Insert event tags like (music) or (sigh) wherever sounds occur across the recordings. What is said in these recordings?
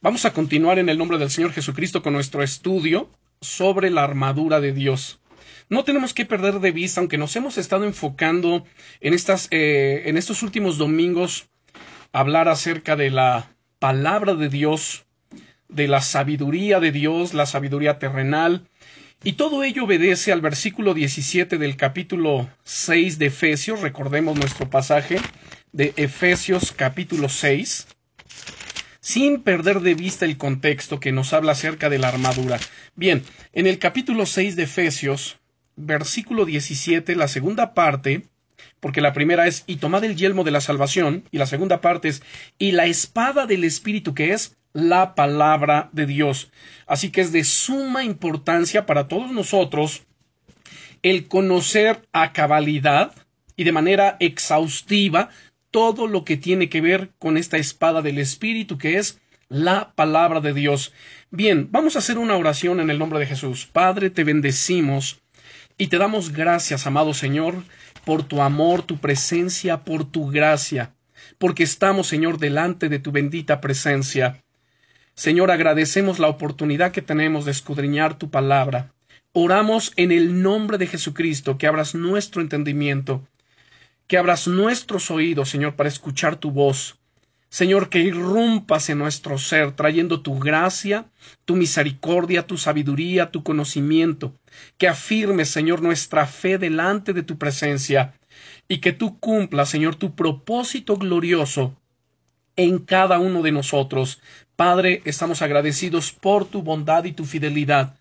Vamos a continuar en el nombre del Señor Jesucristo con nuestro estudio sobre la armadura de Dios. No tenemos que perder de vista, aunque nos hemos estado enfocando en, estas, eh, en estos últimos domingos, hablar acerca de la palabra de Dios, de la sabiduría de Dios, la sabiduría terrenal, y todo ello obedece al versículo 17 del capítulo 6 de Efesios, recordemos nuestro pasaje de Efesios capítulo 6 sin perder de vista el contexto que nos habla acerca de la armadura. Bien, en el capítulo 6 de Efesios, versículo 17, la segunda parte, porque la primera es y tomad el yelmo de la salvación, y la segunda parte es y la espada del Espíritu, que es la palabra de Dios. Así que es de suma importancia para todos nosotros el conocer a cabalidad y de manera exhaustiva todo lo que tiene que ver con esta espada del Espíritu que es la palabra de Dios. Bien, vamos a hacer una oración en el nombre de Jesús. Padre, te bendecimos y te damos gracias, amado Señor, por tu amor, tu presencia, por tu gracia, porque estamos, Señor, delante de tu bendita presencia. Señor, agradecemos la oportunidad que tenemos de escudriñar tu palabra. Oramos en el nombre de Jesucristo que abras nuestro entendimiento que abras nuestros oídos, Señor, para escuchar tu voz. Señor, que irrumpas en nuestro ser, trayendo tu gracia, tu misericordia, tu sabiduría, tu conocimiento, que afirmes, Señor, nuestra fe delante de tu presencia, y que tú cumplas, Señor, tu propósito glorioso en cada uno de nosotros. Padre, estamos agradecidos por tu bondad y tu fidelidad,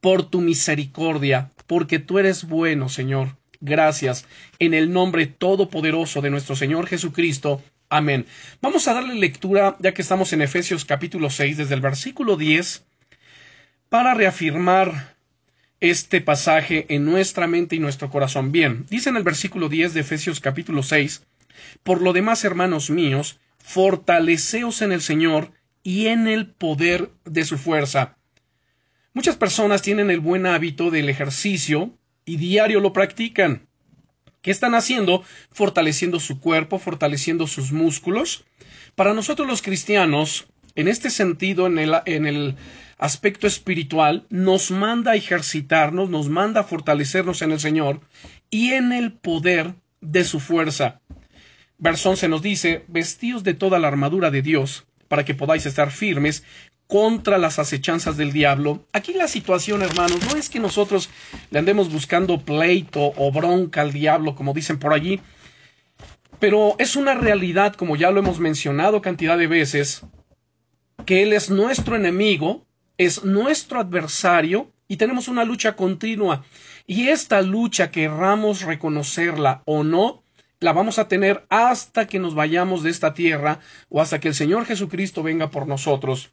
por tu misericordia, porque tú eres bueno, Señor. Gracias. En el nombre todopoderoso de nuestro Señor Jesucristo. Amén. Vamos a darle lectura, ya que estamos en Efesios capítulo 6, desde el versículo 10, para reafirmar este pasaje en nuestra mente y nuestro corazón. Bien, dice en el versículo 10 de Efesios capítulo 6, Por lo demás, hermanos míos, fortaleceos en el Señor y en el poder de su fuerza. Muchas personas tienen el buen hábito del ejercicio, y diario lo practican. ¿Qué están haciendo? Fortaleciendo su cuerpo, fortaleciendo sus músculos. Para nosotros los cristianos, en este sentido, en el, en el aspecto espiritual, nos manda a ejercitarnos, nos manda a fortalecernos en el Señor y en el poder de su fuerza. Versón se nos dice, vestíos de toda la armadura de Dios, para que podáis estar firmes contra las acechanzas del diablo. Aquí la situación, hermanos, no es que nosotros le andemos buscando pleito o bronca al diablo, como dicen por allí, pero es una realidad, como ya lo hemos mencionado cantidad de veces, que Él es nuestro enemigo, es nuestro adversario y tenemos una lucha continua. Y esta lucha, querramos reconocerla o no, la vamos a tener hasta que nos vayamos de esta tierra o hasta que el Señor Jesucristo venga por nosotros.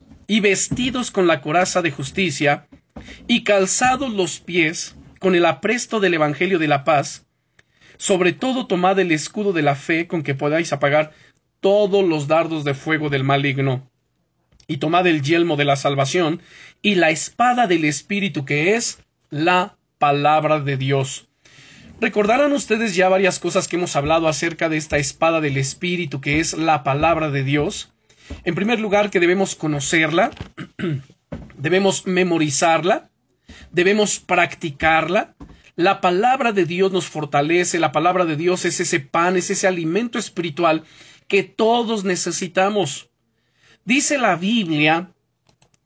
y vestidos con la coraza de justicia, y calzados los pies con el apresto del Evangelio de la paz, sobre todo tomad el escudo de la fe con que podáis apagar todos los dardos de fuego del maligno, y tomad el yelmo de la salvación, y la espada del Espíritu que es la palabra de Dios. Recordarán ustedes ya varias cosas que hemos hablado acerca de esta espada del Espíritu que es la palabra de Dios. En primer lugar, que debemos conocerla, (clears throat) debemos memorizarla, debemos practicarla. La palabra de Dios nos fortalece, la palabra de Dios es ese pan, es ese alimento espiritual que todos necesitamos. Dice la Biblia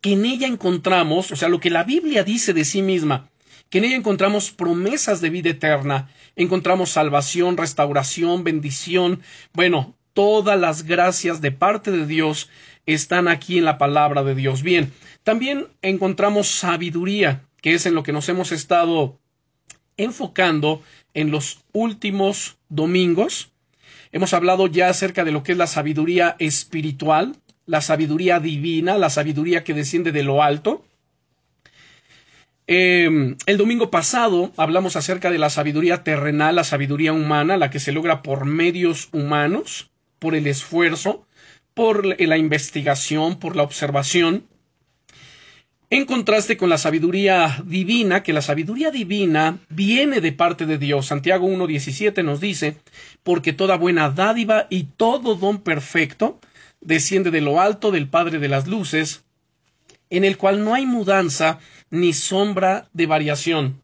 que en ella encontramos, o sea, lo que la Biblia dice de sí misma, que en ella encontramos promesas de vida eterna, encontramos salvación, restauración, bendición, bueno, todas las gracias de parte de Dios están aquí en la palabra de Dios. Bien, también encontramos sabiduría, que es en lo que nos hemos estado enfocando en los últimos domingos. Hemos hablado ya acerca de lo que es la sabiduría espiritual, la sabiduría divina, la sabiduría que desciende de lo alto. Eh, el domingo pasado hablamos acerca de la sabiduría terrenal, la sabiduría humana, la que se logra por medios humanos, por el esfuerzo, por la investigación, por la observación. En contraste con la sabiduría divina, que la sabiduría divina viene de parte de Dios. Santiago 1.17 nos dice, porque toda buena dádiva y todo don perfecto desciende de lo alto del Padre de las Luces, en el cual no hay mudanza ni sombra de variación.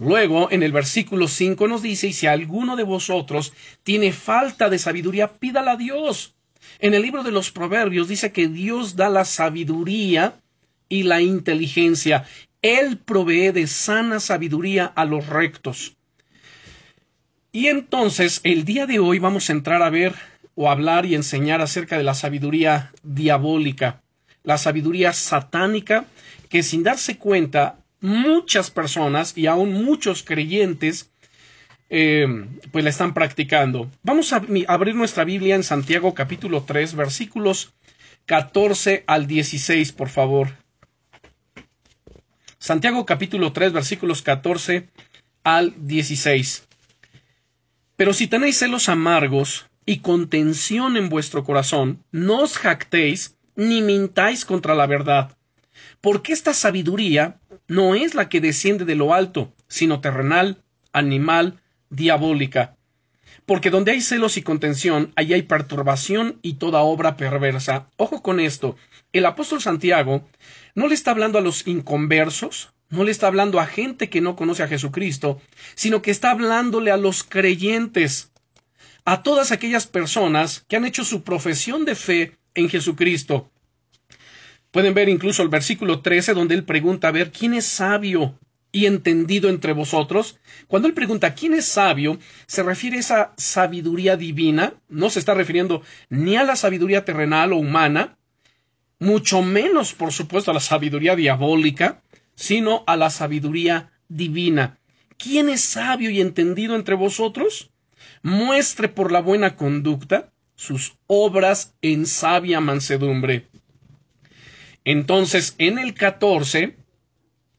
Luego, en el versículo 5 nos dice, y si alguno de vosotros tiene falta de sabiduría, pídala a Dios. En el libro de los Proverbios dice que Dios da la sabiduría y la inteligencia. Él provee de sana sabiduría a los rectos. Y entonces, el día de hoy vamos a entrar a ver o hablar y enseñar acerca de la sabiduría diabólica, la sabiduría satánica, que sin darse cuenta muchas personas y aún muchos creyentes eh, pues la están practicando. Vamos a abrir nuestra Biblia en Santiago capítulo 3 versículos 14 al 16 por favor. Santiago capítulo 3 versículos 14 al 16. Pero si tenéis celos amargos y contención en vuestro corazón, no os jactéis ni mintáis contra la verdad, porque esta sabiduría no es la que desciende de lo alto, sino terrenal, animal, diabólica. Porque donde hay celos y contención, allí hay perturbación y toda obra perversa. Ojo con esto. El apóstol Santiago no le está hablando a los inconversos, no le está hablando a gente que no conoce a Jesucristo, sino que está hablándole a los creyentes, a todas aquellas personas que han hecho su profesión de fe en Jesucristo. Pueden ver incluso el versículo 13 donde él pregunta a ver quién es sabio y entendido entre vosotros. Cuando él pregunta quién es sabio, se refiere a esa sabiduría divina, no se está refiriendo ni a la sabiduría terrenal o humana, mucho menos, por supuesto, a la sabiduría diabólica, sino a la sabiduría divina. ¿Quién es sabio y entendido entre vosotros? Muestre por la buena conducta sus obras en sabia mansedumbre. Entonces, en el 14,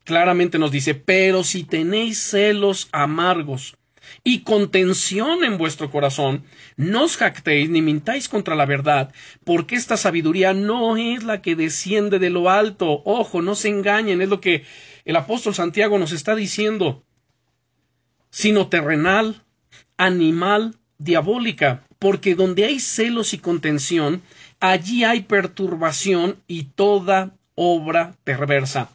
claramente nos dice, pero si tenéis celos amargos y contención en vuestro corazón, no os jactéis ni mintáis contra la verdad, porque esta sabiduría no es la que desciende de lo alto. Ojo, no se engañen, es lo que el apóstol Santiago nos está diciendo, sino terrenal, animal, diabólica, porque donde hay celos y contención, allí hay perturbación y toda obra perversa.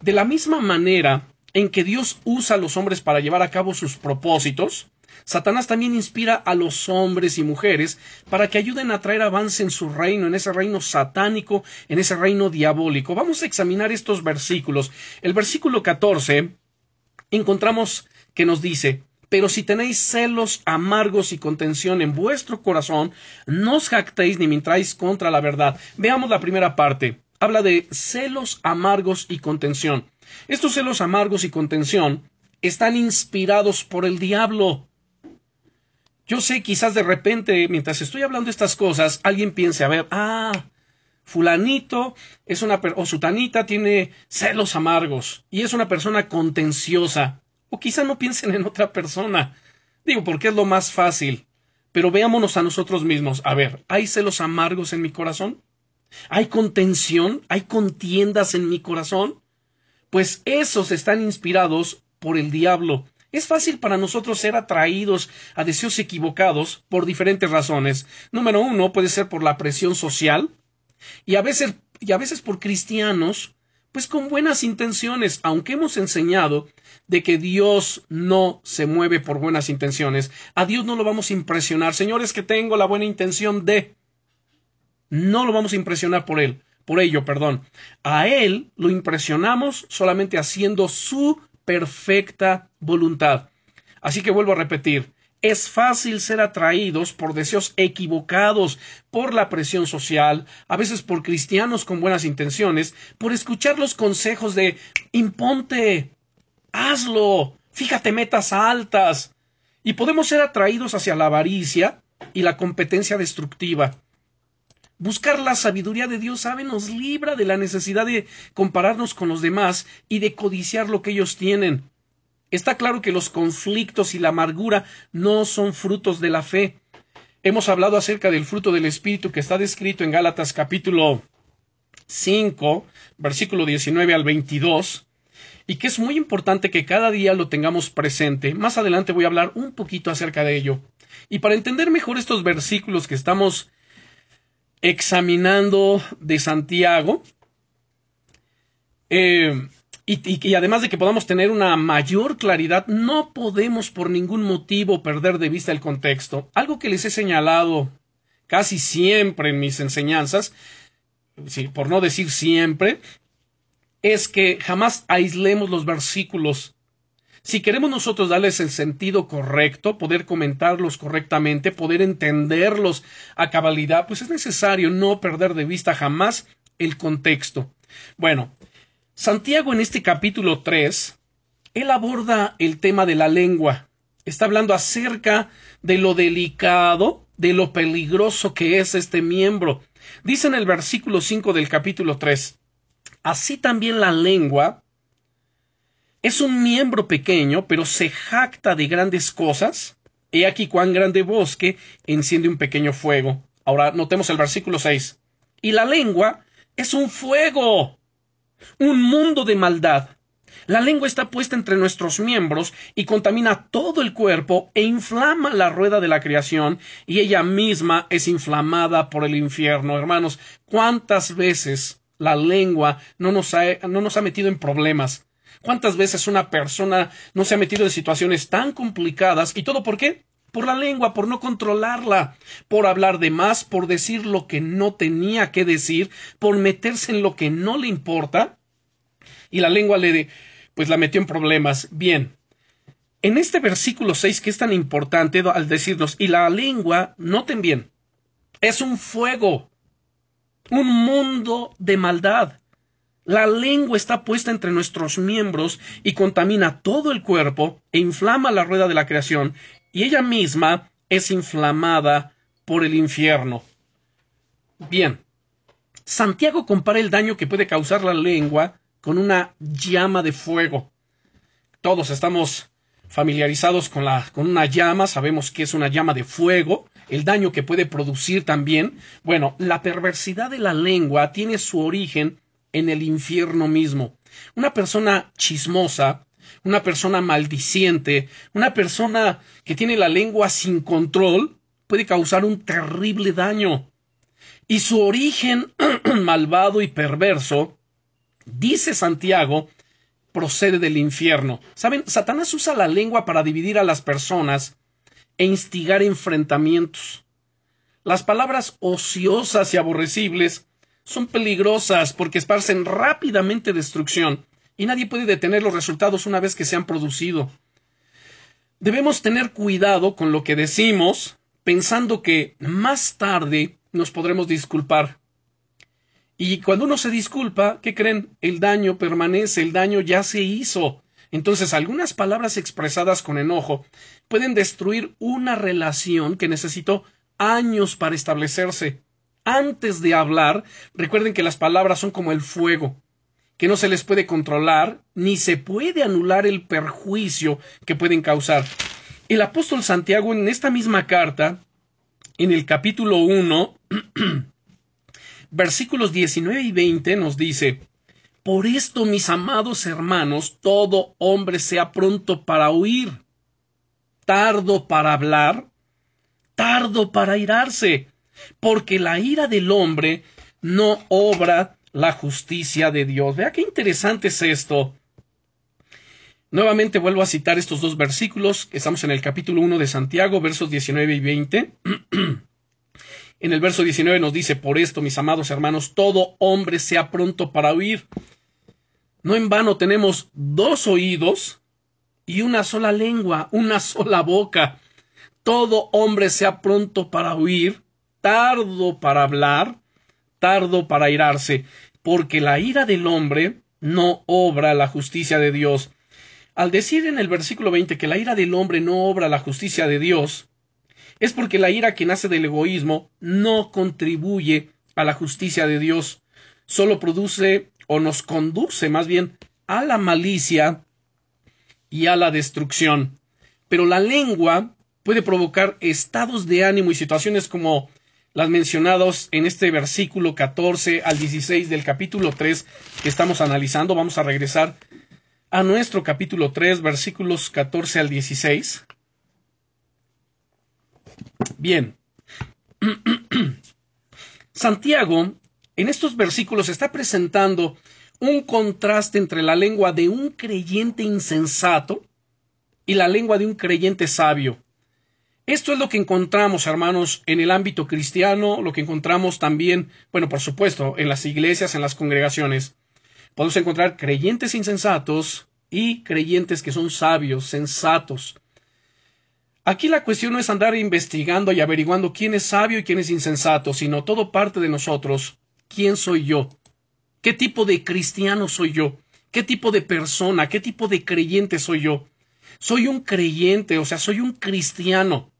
De la misma manera en que Dios usa a los hombres para llevar a cabo sus propósitos, Satanás también inspira a los hombres y mujeres para que ayuden a traer avance en su reino, en ese reino satánico, en ese reino diabólico. Vamos a examinar estos versículos. El versículo 14 encontramos que nos dice, pero si tenéis celos amargos y contención en vuestro corazón, no os jactéis ni mintráis contra la verdad. Veamos la primera parte. Habla de celos amargos y contención. Estos celos amargos y contención están inspirados por el diablo. Yo sé, quizás de repente, mientras estoy hablando estas cosas, alguien piense, a ver, ah, fulanito es una, o sutanita tiene celos amargos y es una persona contenciosa. O quizá no piensen en otra persona. Digo, porque es lo más fácil. Pero veámonos a nosotros mismos. A ver, ¿hay celos amargos en mi corazón? ¿Hay contención? ¿Hay contiendas en mi corazón? Pues esos están inspirados por el diablo. Es fácil para nosotros ser atraídos a deseos equivocados por diferentes razones. Número uno puede ser por la presión social y a veces, y a veces por cristianos pues con buenas intenciones, aunque hemos enseñado de que Dios no se mueve por buenas intenciones, a Dios no lo vamos a impresionar. Señores, que tengo la buena intención de. No lo vamos a impresionar por él, por ello, perdón. A él lo impresionamos solamente haciendo su perfecta voluntad. Así que vuelvo a repetir, es fácil ser atraídos por deseos equivocados, por la presión social, a veces por cristianos con buenas intenciones, por escuchar los consejos de imponte, hazlo, fíjate metas altas. Y podemos ser atraídos hacia la avaricia y la competencia destructiva. Buscar la sabiduría de Dios, sabe, nos libra de la necesidad de compararnos con los demás y de codiciar lo que ellos tienen. Está claro que los conflictos y la amargura no son frutos de la fe. Hemos hablado acerca del fruto del Espíritu que está descrito en Gálatas capítulo 5, versículo 19 al 22, y que es muy importante que cada día lo tengamos presente. Más adelante voy a hablar un poquito acerca de ello. Y para entender mejor estos versículos que estamos examinando de Santiago. Eh, y, además de que podamos tener una mayor claridad, no podemos por ningún motivo perder de vista el contexto. Algo que les he señalado casi siempre en mis enseñanzas, por no decir siempre, es que jamás aislemos los versículos si queremos nosotros darles el sentido correcto, poder comentarlos correctamente, poder entenderlos a cabalidad, pues es necesario no perder de vista jamás el contexto. Bueno, Santiago en este capítulo 3, él aborda el tema de la lengua. Está hablando acerca de lo delicado, de lo peligroso que es este miembro. Dice en el versículo 5 del capítulo 3, así también la lengua es un miembro pequeño, pero se jacta de grandes cosas. He aquí cuán grande bosque enciende un pequeño fuego. Ahora notemos el versículo 6. Y la lengua es un fuego, un mundo de maldad. La lengua está puesta entre nuestros miembros y contamina todo el cuerpo e inflama la rueda de la creación y ella misma es inflamada por el infierno. Hermanos, ¿cuántas veces la lengua no nos ha, metido en problemas? ¿Cuántas veces una persona no se ha metido en situaciones tan complicadas? ¿Y todo por qué? Por la lengua, por no controlarla, por hablar de más, por decir lo que no tenía que decir, por meterse en lo que no le importa. Y la lengua le, pues la metió en problemas. Bien. En este versículo 6 que es tan importante al decirnos, y la lengua, noten bien, es un fuego, un mundo de maldad. La lengua está puesta entre nuestros miembros y contamina todo el cuerpo e inflama la rueda de la creación, y ella misma es inflamada por el infierno. Bien, Santiago compara el daño que puede causar la lengua con una llama de fuego. Todos estamos familiarizados con, la, con una llama, sabemos que es una llama de fuego, el daño que puede producir también. Bueno, la perversidad de la lengua tiene su origen en el infierno mismo. Una persona chismosa, una persona maldiciente, una persona que tiene la lengua sin control, puede causar un terrible daño. Y su origen (clears throat) malvado y perverso, dice Santiago, procede del infierno. Saben, Satanás usa la lengua para dividir a las personas e instigar enfrentamientos. Las palabras ociosas y aborrecibles son peligrosas porque esparcen rápidamente destrucción y nadie puede detener los resultados una vez que se han producido. Debemos tener cuidado con lo que decimos, pensando que más tarde nos podremos disculpar. Y cuando uno se disculpa, ¿qué creen? El daño permanece, el daño ya se hizo. Entonces, algunas palabras expresadas con enojo pueden destruir una relación que necesitó años para establecerse antes de hablar, recuerden que las palabras son como el fuego, que no se les puede controlar ni se puede anular el perjuicio que pueden causar. El apóstol Santiago en esta misma carta, en el capítulo 1, (clears throat) versículos 19 y 20 nos dice, Por esto, mis amados hermanos, todo hombre sea pronto para oír, tardo para hablar, tardo para irarse, porque la ira del hombre no obra la justicia de Dios. Vea qué interesante es esto. Nuevamente vuelvo a citar estos dos versículos. Estamos en el capítulo 1 de Santiago, versos 19 y 20. (clears throat) en el verso 19 nos dice, por esto, mis amados hermanos, todo hombre sea pronto para oír. No en vano tenemos dos oídos y una sola lengua, una sola boca. Todo hombre sea pronto para oír tardo para hablar, tardo para irarse, porque la ira del hombre no obra la justicia de Dios. Al decir en el versículo 20 que la ira del hombre no obra la justicia de Dios, es porque la ira que nace del egoísmo no contribuye a la justicia de Dios, solo produce o nos conduce más bien a la malicia y a la destrucción. Pero la lengua puede provocar estados de ánimo y situaciones como las mencionadas en este versículo 14 al 16 del capítulo 3 que estamos analizando. Vamos a regresar a nuestro capítulo 3, versículos 14 al 16. Bien. (clears throat) Santiago en estos versículos está presentando un contraste entre la lengua de un creyente insensato y la lengua de un creyente sabio. Esto es lo que encontramos, hermanos, en el ámbito cristiano, lo que encontramos también, bueno, por supuesto, en las iglesias, en las congregaciones. Podemos encontrar creyentes insensatos y creyentes que son sabios, sensatos. Aquí la cuestión no es andar investigando y averiguando quién es sabio y quién es insensato, sino todo parte de nosotros. ¿Quién soy yo? ¿Qué tipo de cristiano soy yo? ¿Qué tipo de persona? ¿Qué tipo de creyente soy yo? Soy un creyente, o sea, soy un cristiano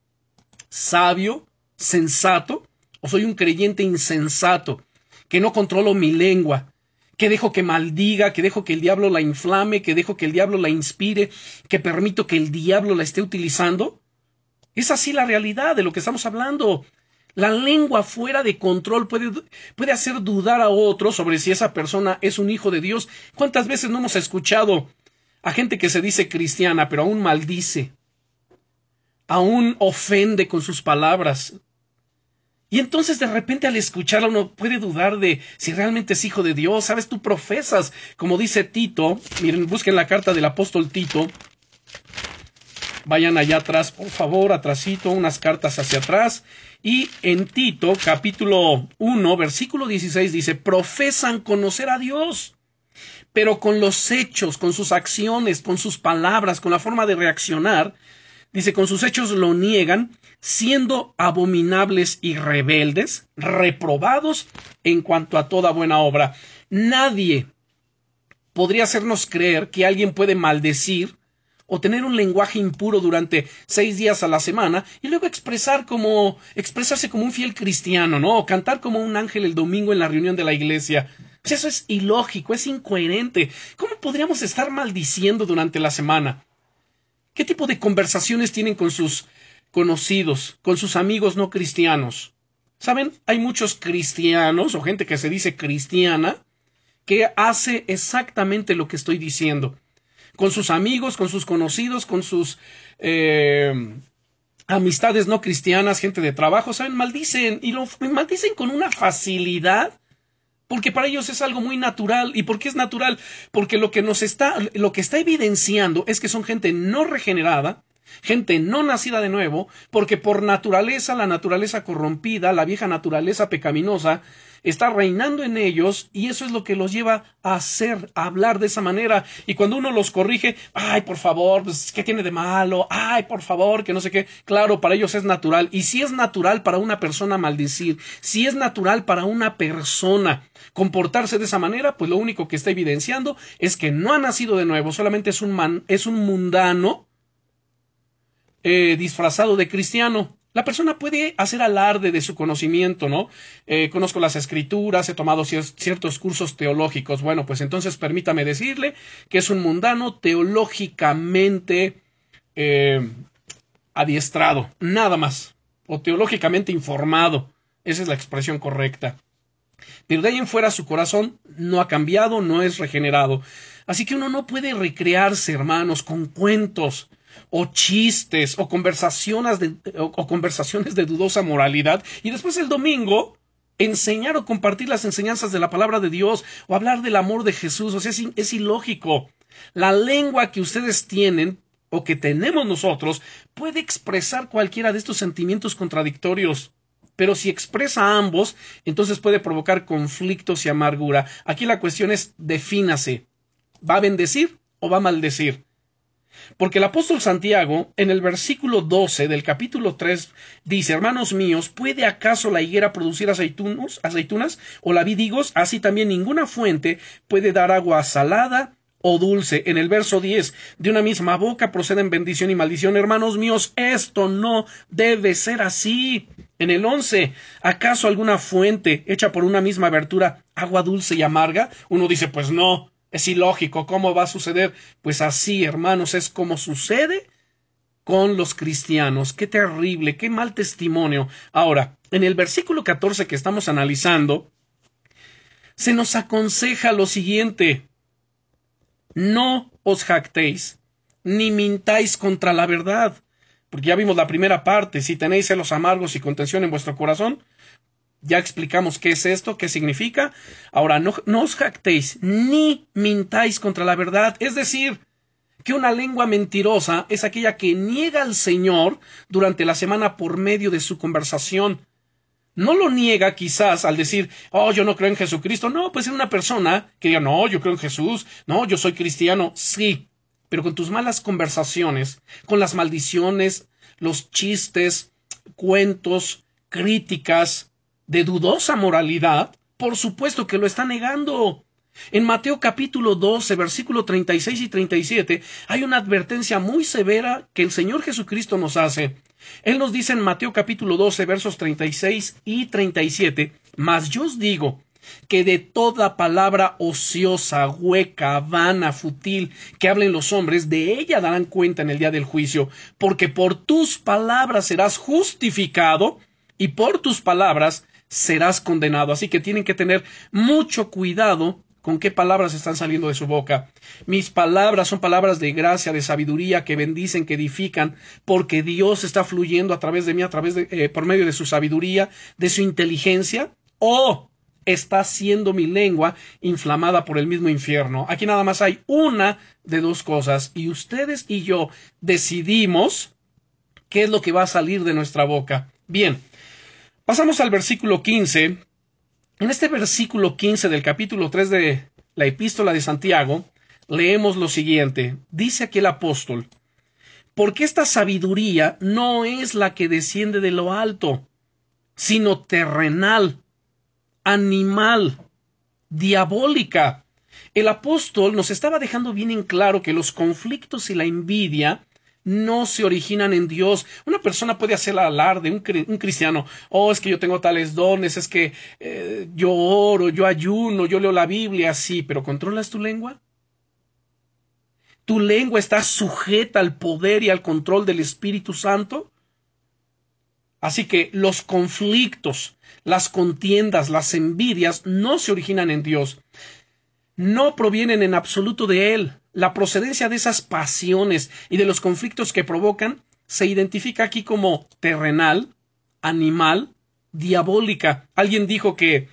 sabio, sensato, o soy un creyente insensato, que no controlo mi lengua, que dejo que maldiga, que dejo que el diablo la inflame, que dejo que el diablo la inspire, que permito que el diablo la esté utilizando. Es así la realidad de lo que estamos hablando. La lengua fuera de control puede, puede hacer dudar a otros sobre si esa persona es un hijo de Dios. ¿Cuántas veces no hemos escuchado a gente que se dice cristiana, pero aún maldice, aún ofende con sus palabras. Y entonces de repente al escucharla uno puede dudar de si realmente es hijo de Dios. Sabes, tú profesas, como dice Tito, miren, busquen la carta del apóstol Tito. Vayan allá atrás, por favor, atrásito, unas cartas hacia atrás. Y en Tito, capítulo 1, versículo 16 dice, profesan conocer a Dios pero con los hechos, con sus acciones, con sus palabras, con la forma de reaccionar, dice, con sus hechos lo niegan, siendo abominables y rebeldes, reprobados en cuanto a toda buena obra. Nadie podría hacernos creer que alguien puede maldecir o tener un lenguaje impuro durante seis días a la semana y luego expresar como expresarse como un fiel cristiano, ¿no? O cantar como un ángel el domingo en la reunión de la iglesia. Pues eso es ilógico, es incoherente. ¿Cómo podríamos estar maldiciendo durante la semana? ¿Qué tipo de conversaciones tienen con sus conocidos, con sus amigos no cristianos? Saben, hay muchos cristianos o gente que se dice cristiana que hace exactamente lo que estoy diciendo. Con sus amigos, con sus conocidos, con sus eh, amistades no cristianas, gente de trabajo, ¿saben? Maldicen y lo maldicen con una facilidad porque para ellos es algo muy natural. ¿Y por qué es natural? Porque lo que nos está, lo que está evidenciando es que son gente no regenerada, gente no nacida de nuevo, porque por naturaleza, la naturaleza corrompida, la vieja naturaleza pecaminosa, está reinando en ellos y eso es lo que los lleva a hacer, a hablar de esa manera. Y cuando uno los corrige, ay, por favor, pues, ¿qué tiene de malo? Ay, por favor, que no sé qué. Claro, para ellos es natural. Y si es natural para una persona maldecir, si es natural para una persona comportarse de esa manera, pues lo único que está evidenciando es que no ha nacido de nuevo, solamente es un, man, es un mundano eh, disfrazado de cristiano. La persona puede hacer alarde de su conocimiento, ¿no? Eh, conozco las escrituras, he tomado ciertos cursos teológicos. Bueno, pues entonces permítame decirle que es un mundano teológicamente eh, adiestrado, nada más, o teológicamente informado. Esa es la expresión correcta. Pero de ahí en fuera su corazón no ha cambiado, no es regenerado. Así que uno no puede recrearse, hermanos, con cuentos o chistes o conversaciones de, o, conversaciones de dudosa moralidad y después el domingo enseñar o compartir las enseñanzas de la palabra de Dios o hablar del amor de Jesús. O sea, es, es ilógico. La lengua que ustedes tienen o que tenemos nosotros puede expresar cualquiera de estos sentimientos contradictorios. Pero si expresa ambos, entonces puede provocar conflictos y amargura. Aquí la cuestión es defínase. ¿Va a bendecir o va a maldecir? Porque el apóstol Santiago, en el versículo 12 del capítulo 3, dice, hermanos míos, ¿puede acaso la higuera producir aceitunos, aceitunas o la vid Así también ninguna fuente puede dar agua salada o dulce. En el verso 10, de una misma boca proceden bendición y maldición. Hermanos míos, esto no debe ser así. En el 11, ¿acaso alguna fuente hecha por una misma abertura, agua dulce y amarga? Uno dice, pues no, es ilógico, ¿cómo va a suceder? Pues así, hermanos, es como sucede con los cristianos. Qué terrible, qué mal testimonio. Ahora, en el versículo 14 que estamos analizando, se nos aconseja lo siguiente no os jactéis, ni mintáis contra la verdad. Porque ya vimos la primera parte, si tenéis celos amargos y contención en vuestro corazón, ya explicamos qué es esto, qué significa. Ahora, no, os jactéis, ni mintáis contra la verdad. Es decir, que una lengua mentirosa es aquella que niega al Señor durante la semana por medio de su conversación. No lo niega quizás al decir, oh, yo no creo en Jesucristo. No, pues es una persona que diga, no, yo creo en Jesús, no, yo soy cristiano. Sí, pero con tus malas conversaciones, con las maldiciones, los chistes, cuentos, críticas de dudosa moralidad, por supuesto que lo está negando. En Mateo capítulo 12, versículo 36 y 37, hay una advertencia muy severa que el Señor Jesucristo nos hace. Él nos dice en Mateo capítulo 12, versos 36 y 37, Mas yo os digo que de toda palabra ociosa, hueca, vana, fútil que hablen los hombres, de ella darán cuenta en el día del juicio, porque por tus palabras serás justificado y por tus palabras serás condenado. Así que tienen que tener mucho cuidado con qué palabras están saliendo de su boca. Mis palabras son palabras de gracia, de sabiduría, que bendicen, que edifican, porque Dios está fluyendo a través de mí, a través de, eh, por medio de su sabiduría, de su inteligencia, o está siendo mi lengua inflamada por el mismo infierno. Aquí nada más hay una de dos cosas, y ustedes y yo decidimos qué es lo que va a salir de nuestra boca. Bien, pasamos al versículo 15 en este versículo 15 del capítulo 3 de la epístola de Santiago, leemos lo siguiente. Dice aquí el apóstol, porque esta sabiduría no es la que desciende de lo alto, sino terrenal, animal, diabólica. El apóstol nos estaba dejando bien en claro que los conflictos y la envidia no se originan en Dios. Una persona puede hacer alarde, un, cristiano, oh, es que yo tengo tales dones, es que eh, yo oro, yo ayuno, yo leo la Biblia, sí, pero ¿controlas tu lengua? ¿Tu lengua está sujeta al poder y al control del Espíritu Santo? Así que los conflictos, las contiendas, las envidias no se originan en Dios. No provienen en absoluto de Él la procedencia de esas pasiones y de los conflictos que provocan se identifica aquí como terrenal, animal, diabólica. Alguien dijo que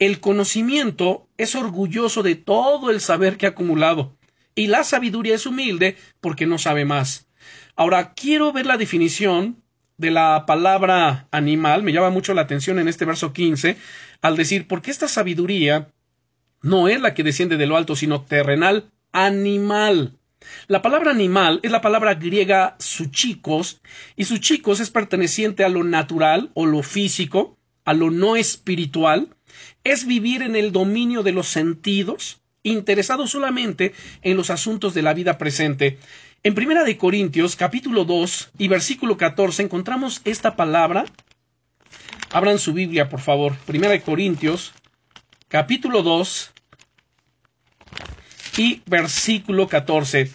el conocimiento es orgulloso de todo el saber que ha acumulado y la sabiduría es humilde porque no sabe más. Ahora quiero ver la definición de la palabra animal, me llama mucho la atención en este verso 15, al decir, porque esta sabiduría no es la que desciende de lo alto, sino terrenal, animal. La palabra animal es la palabra griega suchicos, y suchicos es perteneciente a lo natural o lo físico, a lo no espiritual, es vivir en el dominio de los sentidos, interesado solamente en los asuntos de la vida presente. En Primera de Corintios, capítulo 2 y versículo 14, encontramos esta palabra. Abran su Biblia, por favor. Primera de Corintios, capítulo 2 y versículo 14.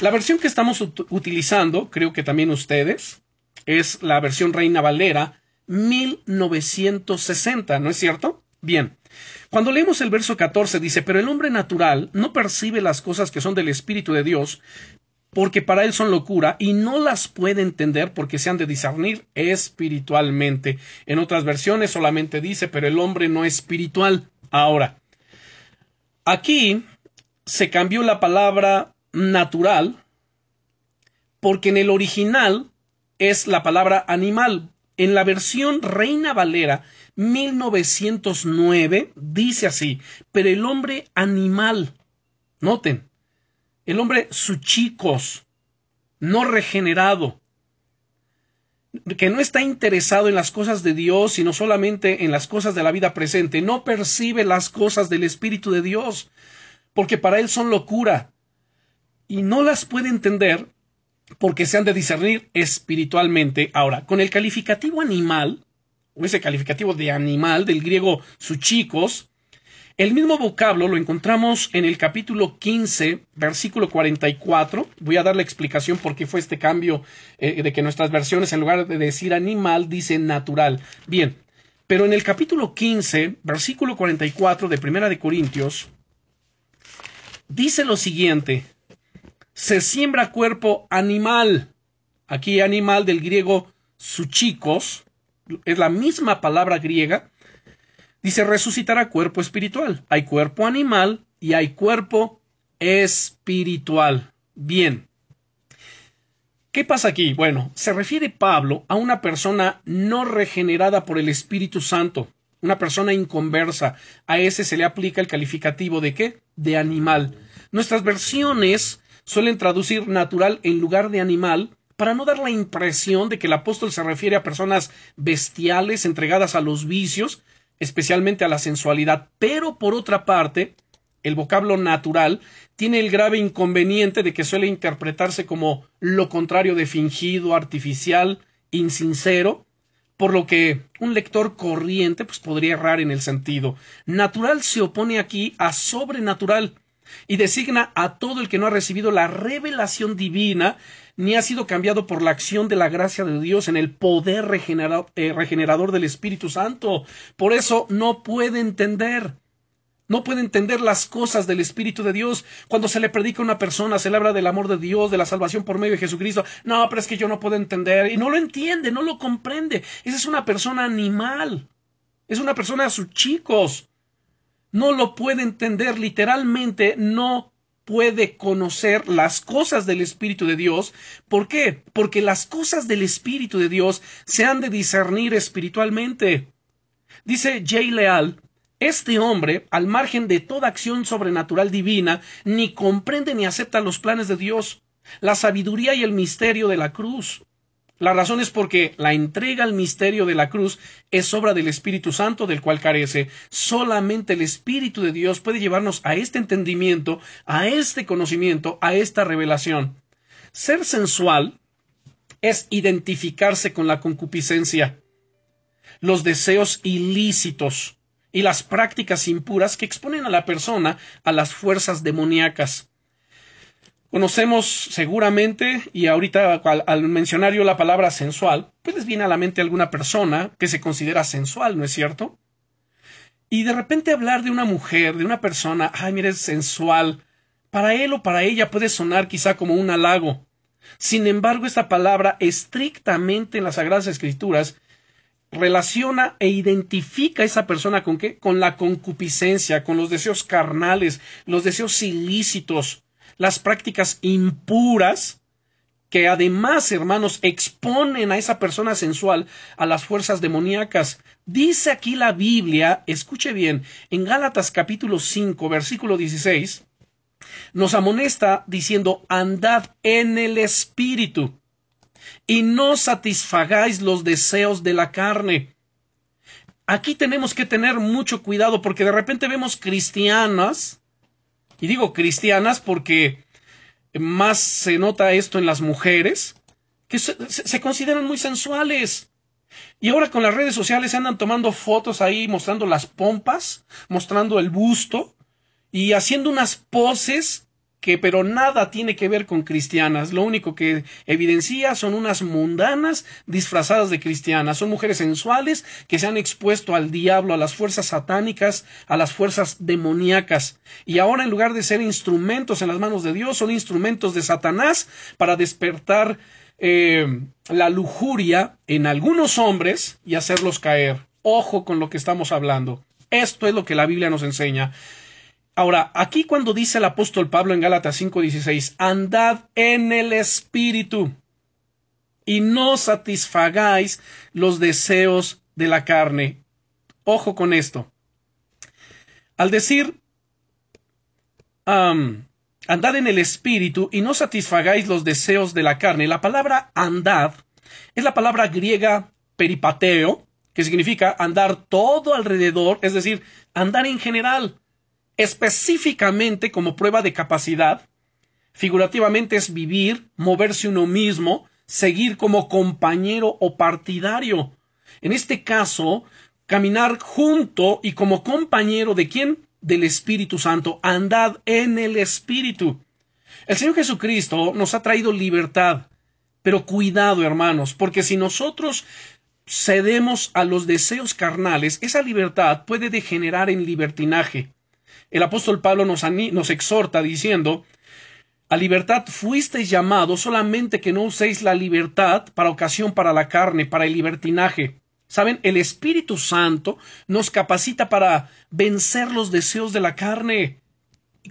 La versión que estamos utilizando, creo que también ustedes, es la versión Reina Valera 1960, ¿no es cierto? Bien. Cuando leemos el verso 14 dice, pero el hombre natural no percibe las cosas que son del Espíritu de Dios, porque para él son locura y no las puede entender porque se han de discernir espiritualmente. En otras versiones solamente dice, pero el hombre no es espiritual. Ahora, aquí se cambió la palabra natural porque en el original es la palabra animal. En la versión Reina Valera 1909 dice así, pero el hombre animal, noten, el hombre chicos no regenerado, que no está interesado en las cosas de Dios, sino solamente en las cosas de la vida presente, no percibe las cosas del Espíritu de Dios, porque para él son locura. y no las puede entender porque se han de discernir espiritualmente. Ahora, con el calificativo animal, o ese calificativo de animal del griego suchicos, el mismo vocablo lo encontramos en el capítulo 15, versículo 44. Voy a dar la explicación por qué fue este cambio eh, de que nuestras versiones, en lugar de decir animal, dicen natural. Bien, pero en el capítulo 15, versículo 44 de Primera de Corintios, dice lo siguiente: se siembra cuerpo animal. Aquí animal del griego suchicos, es la misma palabra griega Dice, resucitará cuerpo espiritual. Hay cuerpo animal y hay cuerpo espiritual. Bien. ¿Qué pasa aquí? Bueno, se refiere Pablo a una persona no regenerada por el Espíritu Santo, una persona inconversa. A ese se le aplica el calificativo de qué? De animal. Nuestras versiones suelen traducir natural en lugar de animal para no dar la impresión de que el apóstol se refiere a personas bestiales entregadas a los vicios, especialmente a la sensualidad, pero por otra parte, el vocablo natural tiene el grave inconveniente de que suele interpretarse como lo contrario de fingido, artificial, insincero, por lo que un lector corriente pues podría errar en el sentido. Natural se opone aquí a sobrenatural y designa a todo el que no ha recibido la revelación divina ni ha sido cambiado por la acción de la gracia de Dios en el poder eh, regenerador del Espíritu Santo. Por eso no puede entender. No puede entender las cosas del Espíritu de Dios. Cuando se le predica a una persona, se le habla del amor de Dios, de la salvación por medio de Jesucristo. No, pero es que yo no puedo entender. Y no lo entiende, no lo comprende. Esa es una persona animal. Es una persona a sus chicos. No lo puede entender. Literalmente no puede conocer las cosas del Espíritu de Dios. ¿Por qué? Porque las cosas del Espíritu de Dios se han de discernir espiritualmente. Dice Jay Leal, este hombre, al margen de toda acción sobrenatural divina, ni comprende ni acepta los planes de Dios, la sabiduría y el misterio de la cruz. La razón es porque la entrega al misterio de la cruz es obra del Espíritu Santo del cual carece. Solamente el Espíritu de Dios puede llevarnos a este entendimiento, a este conocimiento, a esta revelación. Ser sensual es identificarse con la concupiscencia, los deseos ilícitos y las prácticas impuras que exponen a la persona a las fuerzas demoníacas. Conocemos seguramente, y ahorita al, mencionar yo la palabra sensual, pues viene a la mente alguna persona que se considera sensual, ¿no es cierto? Y de repente hablar de una mujer, de una persona, ay, mire, es sensual, para él o para ella puede sonar quizá como un halago. Sin embargo, esta palabra estrictamente en las Sagradas Escrituras relaciona e identifica a esa persona con qué? Con la concupiscencia, con los deseos carnales, los deseos ilícitos, las prácticas impuras que además, hermanos, exponen a esa persona sensual a las fuerzas demoníacas. Dice aquí la Biblia, escuche bien, en Gálatas capítulo 5, versículo 16, nos amonesta diciendo, andad en el Espíritu y no satisfagáis los deseos de la carne. Aquí tenemos que tener mucho cuidado porque de repente vemos cristianas y digo cristianas porque más se nota esto en las mujeres, que se, consideran muy sensuales. Y ahora con las redes sociales se andan tomando fotos ahí mostrando las pompas, mostrando el busto y haciendo unas poses que pero nada tiene que ver con cristianas. Lo único que evidencia son unas mundanas disfrazadas de cristianas. Son mujeres sensuales que se han expuesto al diablo, a las fuerzas satánicas, a las fuerzas demoníacas. Y ahora en lugar de ser instrumentos en las manos de Dios, son instrumentos de Satanás para despertar eh, la lujuria en algunos hombres y hacerlos caer. Ojo con lo que estamos hablando. Esto es lo que la Biblia nos enseña. Ahora, aquí cuando dice el apóstol Pablo en Gálatas 5:16, andad en el Espíritu y no satisfagáis los deseos de la carne. Ojo con esto. Al decir, andad en el Espíritu y no satisfagáis los deseos de la carne, la palabra andad es la palabra griega peripateo, que significa andar todo alrededor, es decir, andar en general específicamente como prueba de capacidad, Figurativamente es vivir, moverse uno mismo, seguir como compañero o partidario. En este caso, caminar junto y como compañero de quién? Del Espíritu Santo. Andad en el Espíritu. El Señor Jesucristo nos ha traído libertad. Pero cuidado, hermanos, porque si nosotros cedemos a los deseos carnales, esa libertad puede degenerar en libertinaje. El apóstol Pablo nos, exhorta diciendo, a libertad fuisteis llamados, solamente que no uséis la libertad para ocasión para la carne, para el libertinaje. Saben, el Espíritu Santo nos capacita para vencer los deseos de la carne.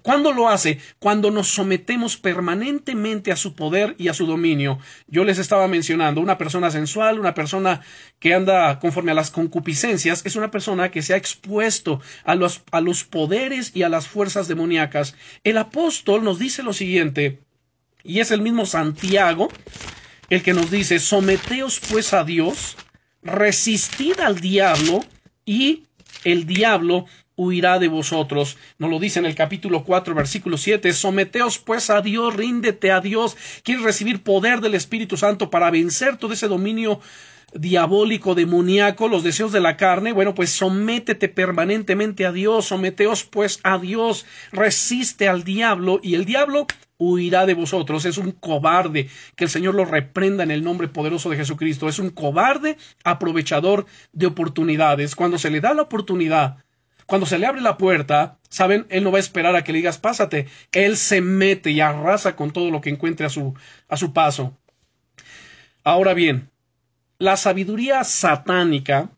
¿Cuándo lo hace? Cuando nos sometemos permanentemente a su poder y a su dominio. Yo les estaba mencionando, una persona sensual, una persona que anda conforme a las concupiscencias, es una persona que se ha expuesto a los, a los poderes y a las fuerzas demoníacas. El apóstol nos dice lo siguiente, y es el mismo Santiago el que nos dice, someteos pues a Dios, resistid al diablo, y el diablo huirá de vosotros. Nos lo dice en el capítulo 4, versículo 7. Someteos pues a Dios, ríndete a Dios. ¿Quieres recibir poder del Espíritu Santo para vencer todo ese dominio diabólico, demoníaco, los deseos de la carne, bueno, pues sométete permanentemente a Dios, someteos pues a Dios, resiste al diablo y el diablo huirá de vosotros. Es un cobarde, que el Señor lo reprenda en el nombre poderoso de Jesucristo. Es un cobarde aprovechador de oportunidades. Cuando se le da la oportunidad cuando se le abre la puerta, saben, él no va a esperar a que le digas pásate, él se mete y arrasa con todo lo que encuentre a su, a su paso. Ahora bien, la sabiduría satánica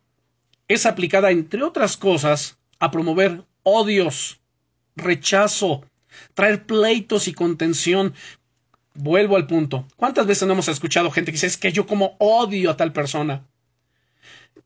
es aplicada, entre otras cosas, a promover odios, rechazo, traer pleitos y contención. Vuelvo al punto. ¿Cuántas veces no hemos escuchado gente que dice es que yo como odio a tal persona?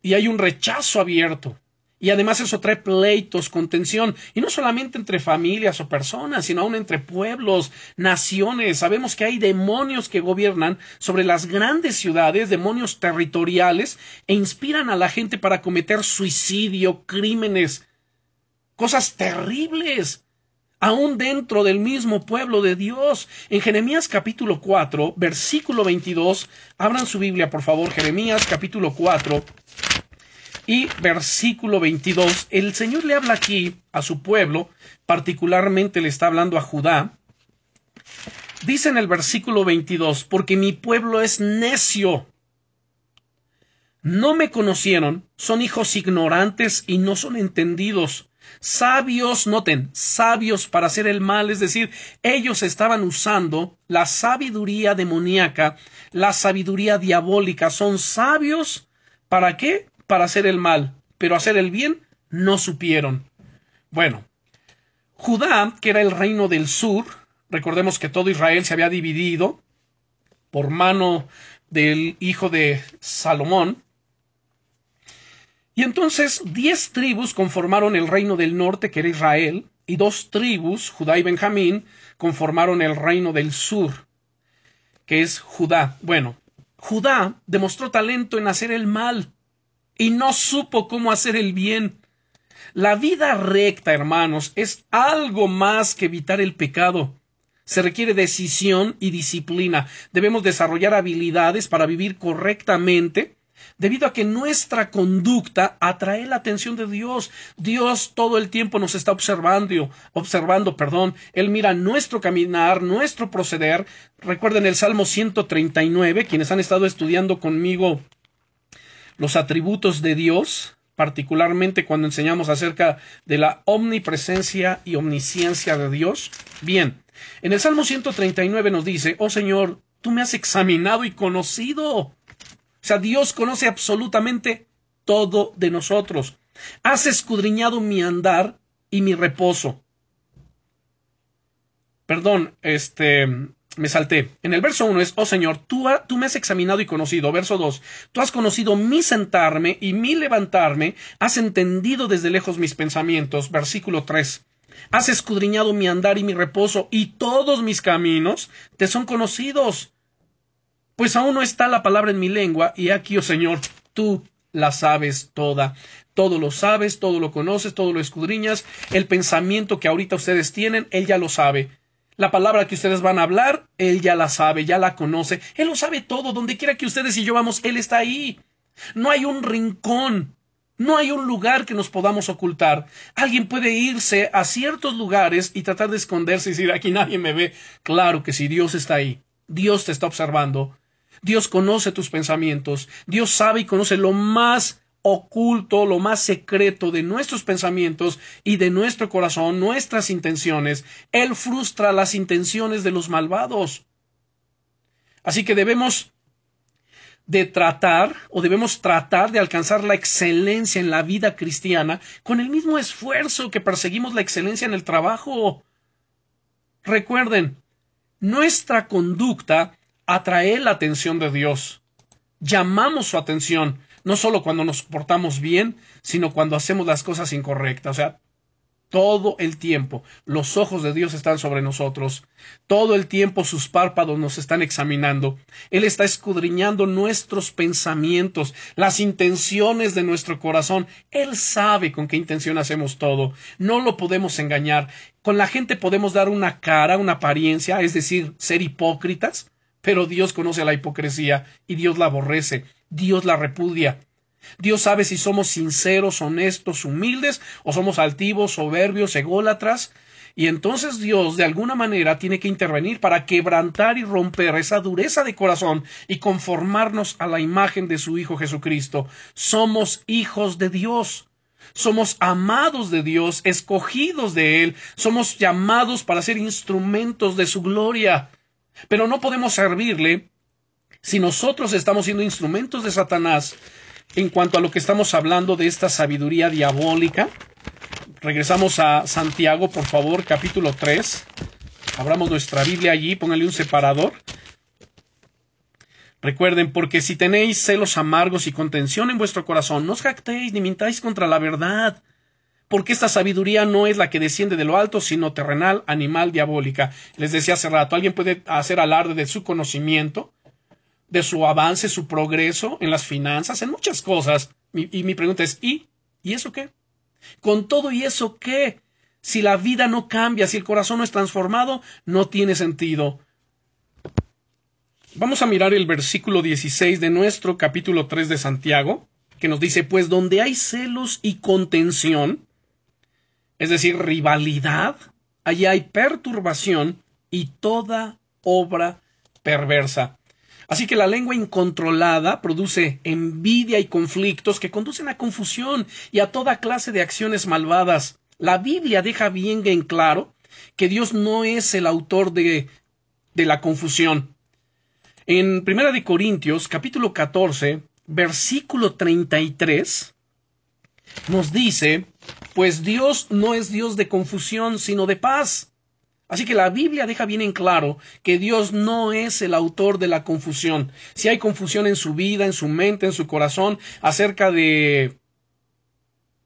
Y hay un rechazo abierto. Y además eso trae pleitos, contención, y no solamente entre familias o personas, sino aún entre pueblos, naciones. Sabemos que hay demonios que gobiernan sobre las grandes ciudades, demonios territoriales, e inspiran a la gente para cometer suicidio, crímenes, cosas terribles, aún dentro del mismo pueblo de Dios. En Jeremías capítulo 4, versículo 22, abran su Biblia, por favor, Jeremías capítulo 4 y versículo 22, el Señor le habla aquí a su pueblo, particularmente le está hablando a Judá. Dice en el versículo 22, porque mi pueblo es necio. No me conocieron, son hijos ignorantes y no son entendidos. Sabios, noten, sabios para hacer el mal, es decir, ellos estaban usando la sabiduría demoníaca, la sabiduría diabólica, son sabios para qué? Para hacer el mal, pero hacer el bien no supieron. Bueno, Judá, que era el reino del sur, recordemos que todo Israel se había dividido por mano del hijo de Salomón, y entonces diez tribus conformaron el reino del norte, que era Israel, y dos tribus, Judá y Benjamín, conformaron el reino del sur, que es Judá. Bueno, Judá demostró talento en hacer el mal, y no supo cómo hacer el bien. La vida recta, hermanos, es algo más que evitar el pecado. Se requiere decisión y disciplina. Debemos desarrollar habilidades para vivir correctamente, debido a que nuestra conducta atrae la atención de Dios. Dios todo el tiempo nos está observando, observando, perdón. Él mira nuestro caminar, nuestro proceder. Recuerden el Salmo 139, quienes han estado estudiando conmigo los atributos de Dios, particularmente cuando enseñamos acerca de la omnipresencia y omnisciencia de Dios? Bien, en el Salmo 139 nos dice, oh Señor, tú me has examinado y conocido. O sea, Dios conoce absolutamente todo de nosotros. Has escudriñado mi andar y mi reposo. Perdón, este, me salté. En el verso 1 es, oh Señor, tú, tú, me has examinado y conocido. Verso 2, tú has conocido mi sentarme y mi levantarme, has entendido desde lejos mis pensamientos. Versículo 3, has escudriñado mi andar y mi reposo y todos mis caminos te son conocidos. Pues aún no está la palabra en mi lengua y aquí, oh Señor, tú la sabes toda. Todo lo sabes, todo lo conoces, todo lo escudriñas. El pensamiento que ahorita ustedes tienen, Él ya lo sabe La palabra que ustedes van a hablar, Él ya la sabe, ya la conoce. Él lo sabe todo. Donde quiera que ustedes y yo vamos, Él está ahí. No hay un rincón, no hay un lugar que nos podamos ocultar. Alguien puede irse a ciertos lugares y tratar de esconderse y decir, aquí nadie me ve. Claro que si Dios está ahí. Dios te está observando. Dios conoce tus pensamientos. Dios sabe y conoce lo más oculto, lo más secreto de nuestros pensamientos y de nuestro corazón, nuestras intenciones. Él frustra las intenciones de los malvados. Así que debemos de tratar o debemos tratar de alcanzar la excelencia en la vida cristiana con el mismo esfuerzo que perseguimos la excelencia en el trabajo. Recuerden, nuestra conducta atrae la atención de Dios. Llamamos su atención, no solo cuando nos portamos bien, sino cuando hacemos las cosas incorrectas. O sea, todo el tiempo los ojos de Dios están sobre nosotros. Todo el tiempo sus párpados nos están examinando. Él está escudriñando nuestros pensamientos, las intenciones de nuestro corazón. Él sabe con qué intención hacemos todo. No lo podemos engañar. Con la gente podemos dar una cara, una apariencia, es decir, ser hipócritas, pero Dios conoce la hipocresía y Dios la aborrece. Dios la repudia. Dios sabe si somos sinceros, honestos, humildes, o somos altivos, soberbios, ególatras. Y entonces Dios de alguna manera tiene que intervenir para quebrantar y romper esa dureza de corazón y conformarnos a la imagen de su Hijo Jesucristo. Somos hijos de Dios. Somos amados de Dios, escogidos de Él, somos llamados para ser instrumentos de su gloria. Pero no podemos servirle si nosotros estamos siendo instrumentos de Satanás en cuanto a lo que estamos hablando de esta sabiduría diabólica. Regresamos a Santiago, por favor, capítulo 3. Abramos nuestra Biblia allí, pónganle un separador. Recuerden, porque si tenéis celos amargos y contención en vuestro corazón, no os jactéis ni mintáis contra la verdad, porque esta sabiduría no es la que desciende de lo alto, sino terrenal, animal, diabólica. Les decía hace rato, alguien puede hacer alarde de su conocimiento, de su avance, su progreso en las finanzas, en muchas cosas. Y, mi pregunta es, ¿y? ¿Y eso qué? Con todo y eso qué? Si la vida no cambia, si el corazón no es transformado, no tiene sentido. Vamos a mirar el versículo 16 de nuestro capítulo 3 de Santiago, que nos dice, pues donde hay celos y contención, es decir, rivalidad, allí hay perturbación y toda obra perversa. Así que la lengua incontrolada produce envidia y conflictos que conducen a confusión y a toda clase de acciones malvadas. La Biblia deja bien en claro que Dios no es el autor de, de la confusión. En Primera de Corintios, capítulo 14, versículo 33, nos dice, pues Dios no es Dios de confusión, sino de paz Así que la Biblia deja bien en claro que Dios no es el autor de la confusión. Si hay confusión en su vida, en su mente, en su corazón, acerca de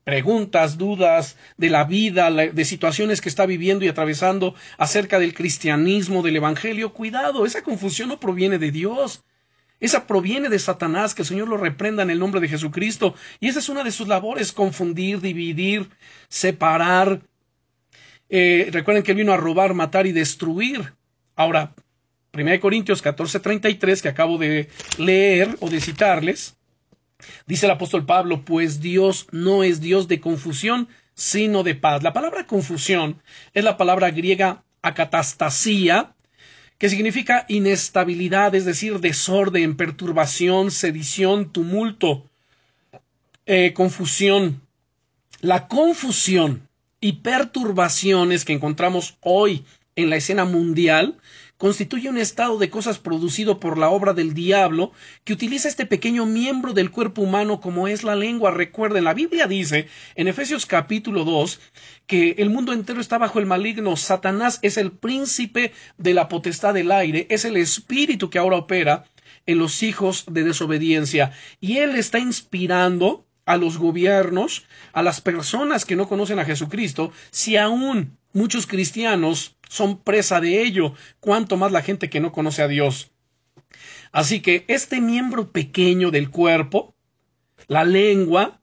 preguntas, dudas de la vida, de situaciones que está viviendo y atravesando acerca del cristianismo, del Evangelio, cuidado, esa confusión no proviene de Dios. Esa proviene de Satanás, que el Señor lo reprenda en el nombre de Jesucristo. Y esa es una de sus labores, confundir, dividir, separar, eh, recuerden que él vino a robar, matar y destruir. Ahora, 1 Corintios 14:33, que acabo de leer o de citarles, dice el apóstol Pablo, pues Dios no es Dios de confusión, sino de paz. La palabra confusión es la palabra griega acatastasía, que significa inestabilidad, es decir, desorden, perturbación, sedición, tumulto, eh, confusión. La confusión y perturbaciones que encontramos hoy en la escena mundial constituye un estado de cosas producido por la obra del diablo que utiliza este pequeño miembro del cuerpo humano como es la lengua. Recuerden, la Biblia dice en Efesios capítulo 2 que el mundo entero está bajo el maligno. Satanás es el príncipe de la potestad del aire, es el espíritu que ahora opera en los hijos de desobediencia y él está inspirando a los gobiernos, a las personas que no conocen a Jesucristo, si aún muchos cristianos son presa de ello, cuanto más la gente que no conoce a Dios. Así que este miembro pequeño del cuerpo, la lengua,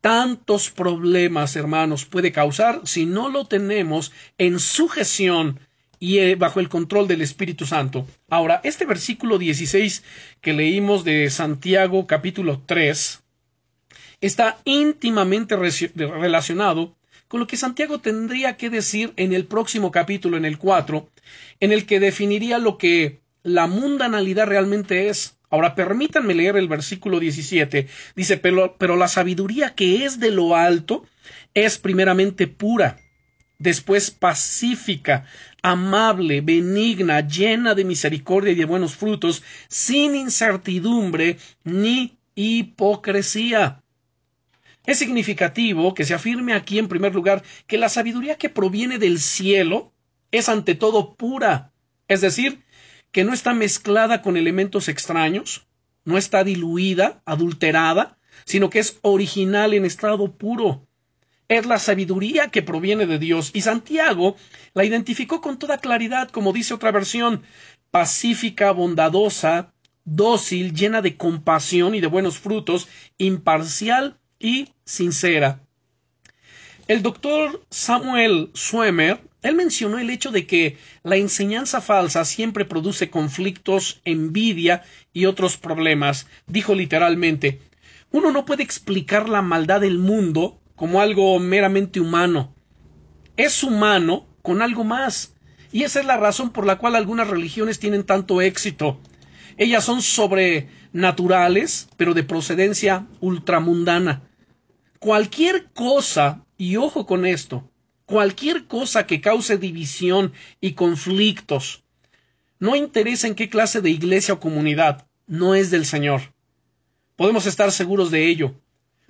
tantos problemas, hermanos, puede causar si no lo tenemos en sujeción y eh, bajo el control del Espíritu Santo. Ahora, este versículo 16 que leímos de Santiago capítulo 3 está íntimamente relacionado con lo que Santiago tendría que decir en el próximo capítulo, en el 4, en el que definiría lo que la mundanalidad realmente es. Ahora permítanme leer el versículo 17. Dice, pero, pero la sabiduría que es de lo alto es primeramente pura, después pacífica, amable, benigna, llena de misericordia y de buenos frutos, sin incertidumbre ni hipocresía. Es significativo que se afirme aquí en primer lugar que la sabiduría que proviene del cielo es ante todo pura, es decir, que no está mezclada con elementos extraños, no está diluida, adulterada, sino que es original en estado puro. Es la sabiduría que proviene de Dios y Santiago la identificó con toda claridad, como dice otra versión, pacífica, bondadosa, dócil, llena de compasión y de buenos frutos, imparcial y sincera. El doctor Samuel Swemer, él mencionó el hecho de que la enseñanza falsa siempre produce conflictos, envidia y otros problemas. Dijo literalmente, uno no puede explicar la maldad del mundo como algo meramente humano. Es humano con algo más. Y esa es la razón por la cual algunas religiones tienen tanto éxito. Ellas son sobrenaturales, pero de procedencia ultramundana. Cualquier cosa, y ojo con esto, cualquier cosa que cause división y conflictos, no interesa en qué clase de iglesia o comunidad, no es del Señor. Podemos estar seguros de ello.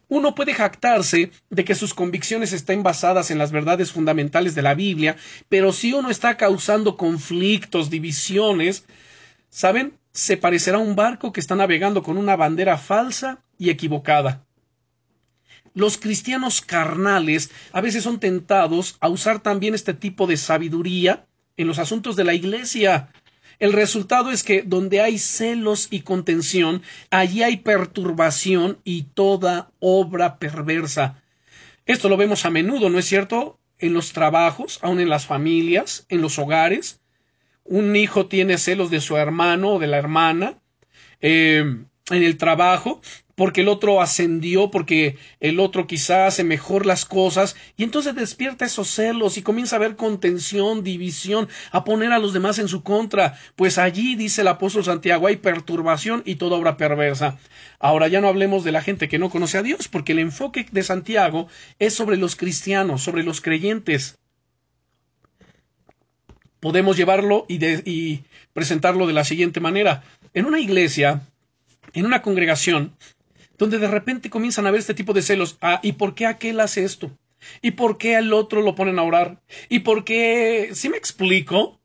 Uno puede jactarse de que sus convicciones estén basadas en las verdades fundamentales de la Biblia, pero si uno está causando conflictos, divisiones, ¿saben? Se parecerá a un barco que está navegando con una bandera falsa y equivocada. Los cristianos carnales a veces son tentados a usar también este tipo de sabiduría en los asuntos de la iglesia. El resultado es que donde hay celos y contención, allí hay perturbación y toda obra perversa. Esto lo vemos a menudo, ¿no es cierto? En los trabajos, aun en las familias, en los hogares. Un hijo tiene celos de su hermano o de la hermana. Eh, en el trabajo, porque el otro ascendió, porque el otro quizás hace mejor las cosas, y entonces despierta esos celos y comienza a ver contención, división, a poner a los demás en su contra, pues allí, dice el apóstol Santiago, hay perturbación y toda obra perversa. Ahora ya no hablemos de la gente que no conoce a Dios, porque el enfoque de Santiago es sobre los cristianos, sobre los creyentes. Podemos llevarlo y, y presentarlo de la siguiente manera. En una iglesia, en una congregación, donde de repente comienzan a ver este tipo de celos. Ah, ¿y por qué aquel hace esto? ¿Y por qué al otro lo ponen a orar? ¿Y por qué? ¿Sí me explico? O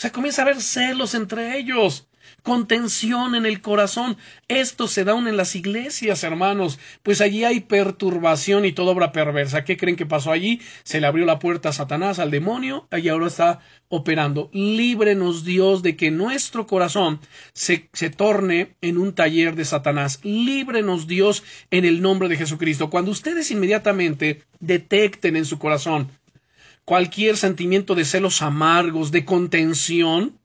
sea, comienza a haber celos entre ellos contención en el corazón. Esto se da aún en las iglesias, hermanos, pues allí hay perturbación y toda obra perversa. ¿Qué creen que pasó allí? Se le abrió la puerta a Satanás, al demonio, y ahora está operando. Líbrenos Dios de que nuestro corazón se, se torne en un taller de Satanás. Líbrenos Dios en el nombre de Jesucristo. Cuando ustedes inmediatamente detecten en su corazón cualquier sentimiento de celos amargos, de contención,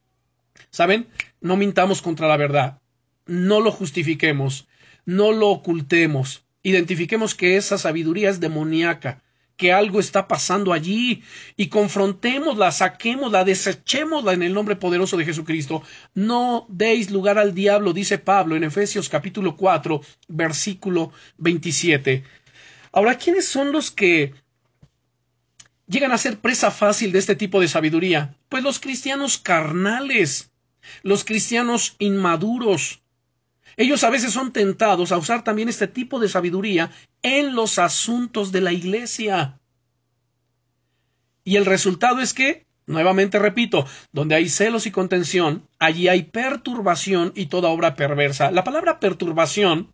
¿saben? no mintamos contra la verdad, no lo justifiquemos, no lo ocultemos, identifiquemos que esa sabiduría es demoníaca, que algo está pasando allí y confrontémosla, saquémosla, desechémosla en el nombre poderoso de Jesucristo. No deis lugar al diablo, dice Pablo en Efesios capítulo 4, versículo 27. Ahora, ¿quiénes son los que llegan a ser presa fácil de este tipo de sabiduría? Pues los cristianos carnales los cristianos inmaduros. Ellos a veces son tentados a usar también este tipo de sabiduría en los asuntos de la iglesia. Y el resultado es que, nuevamente repito, donde hay celos y contención, allí hay perturbación y toda obra perversa. La palabra perturbación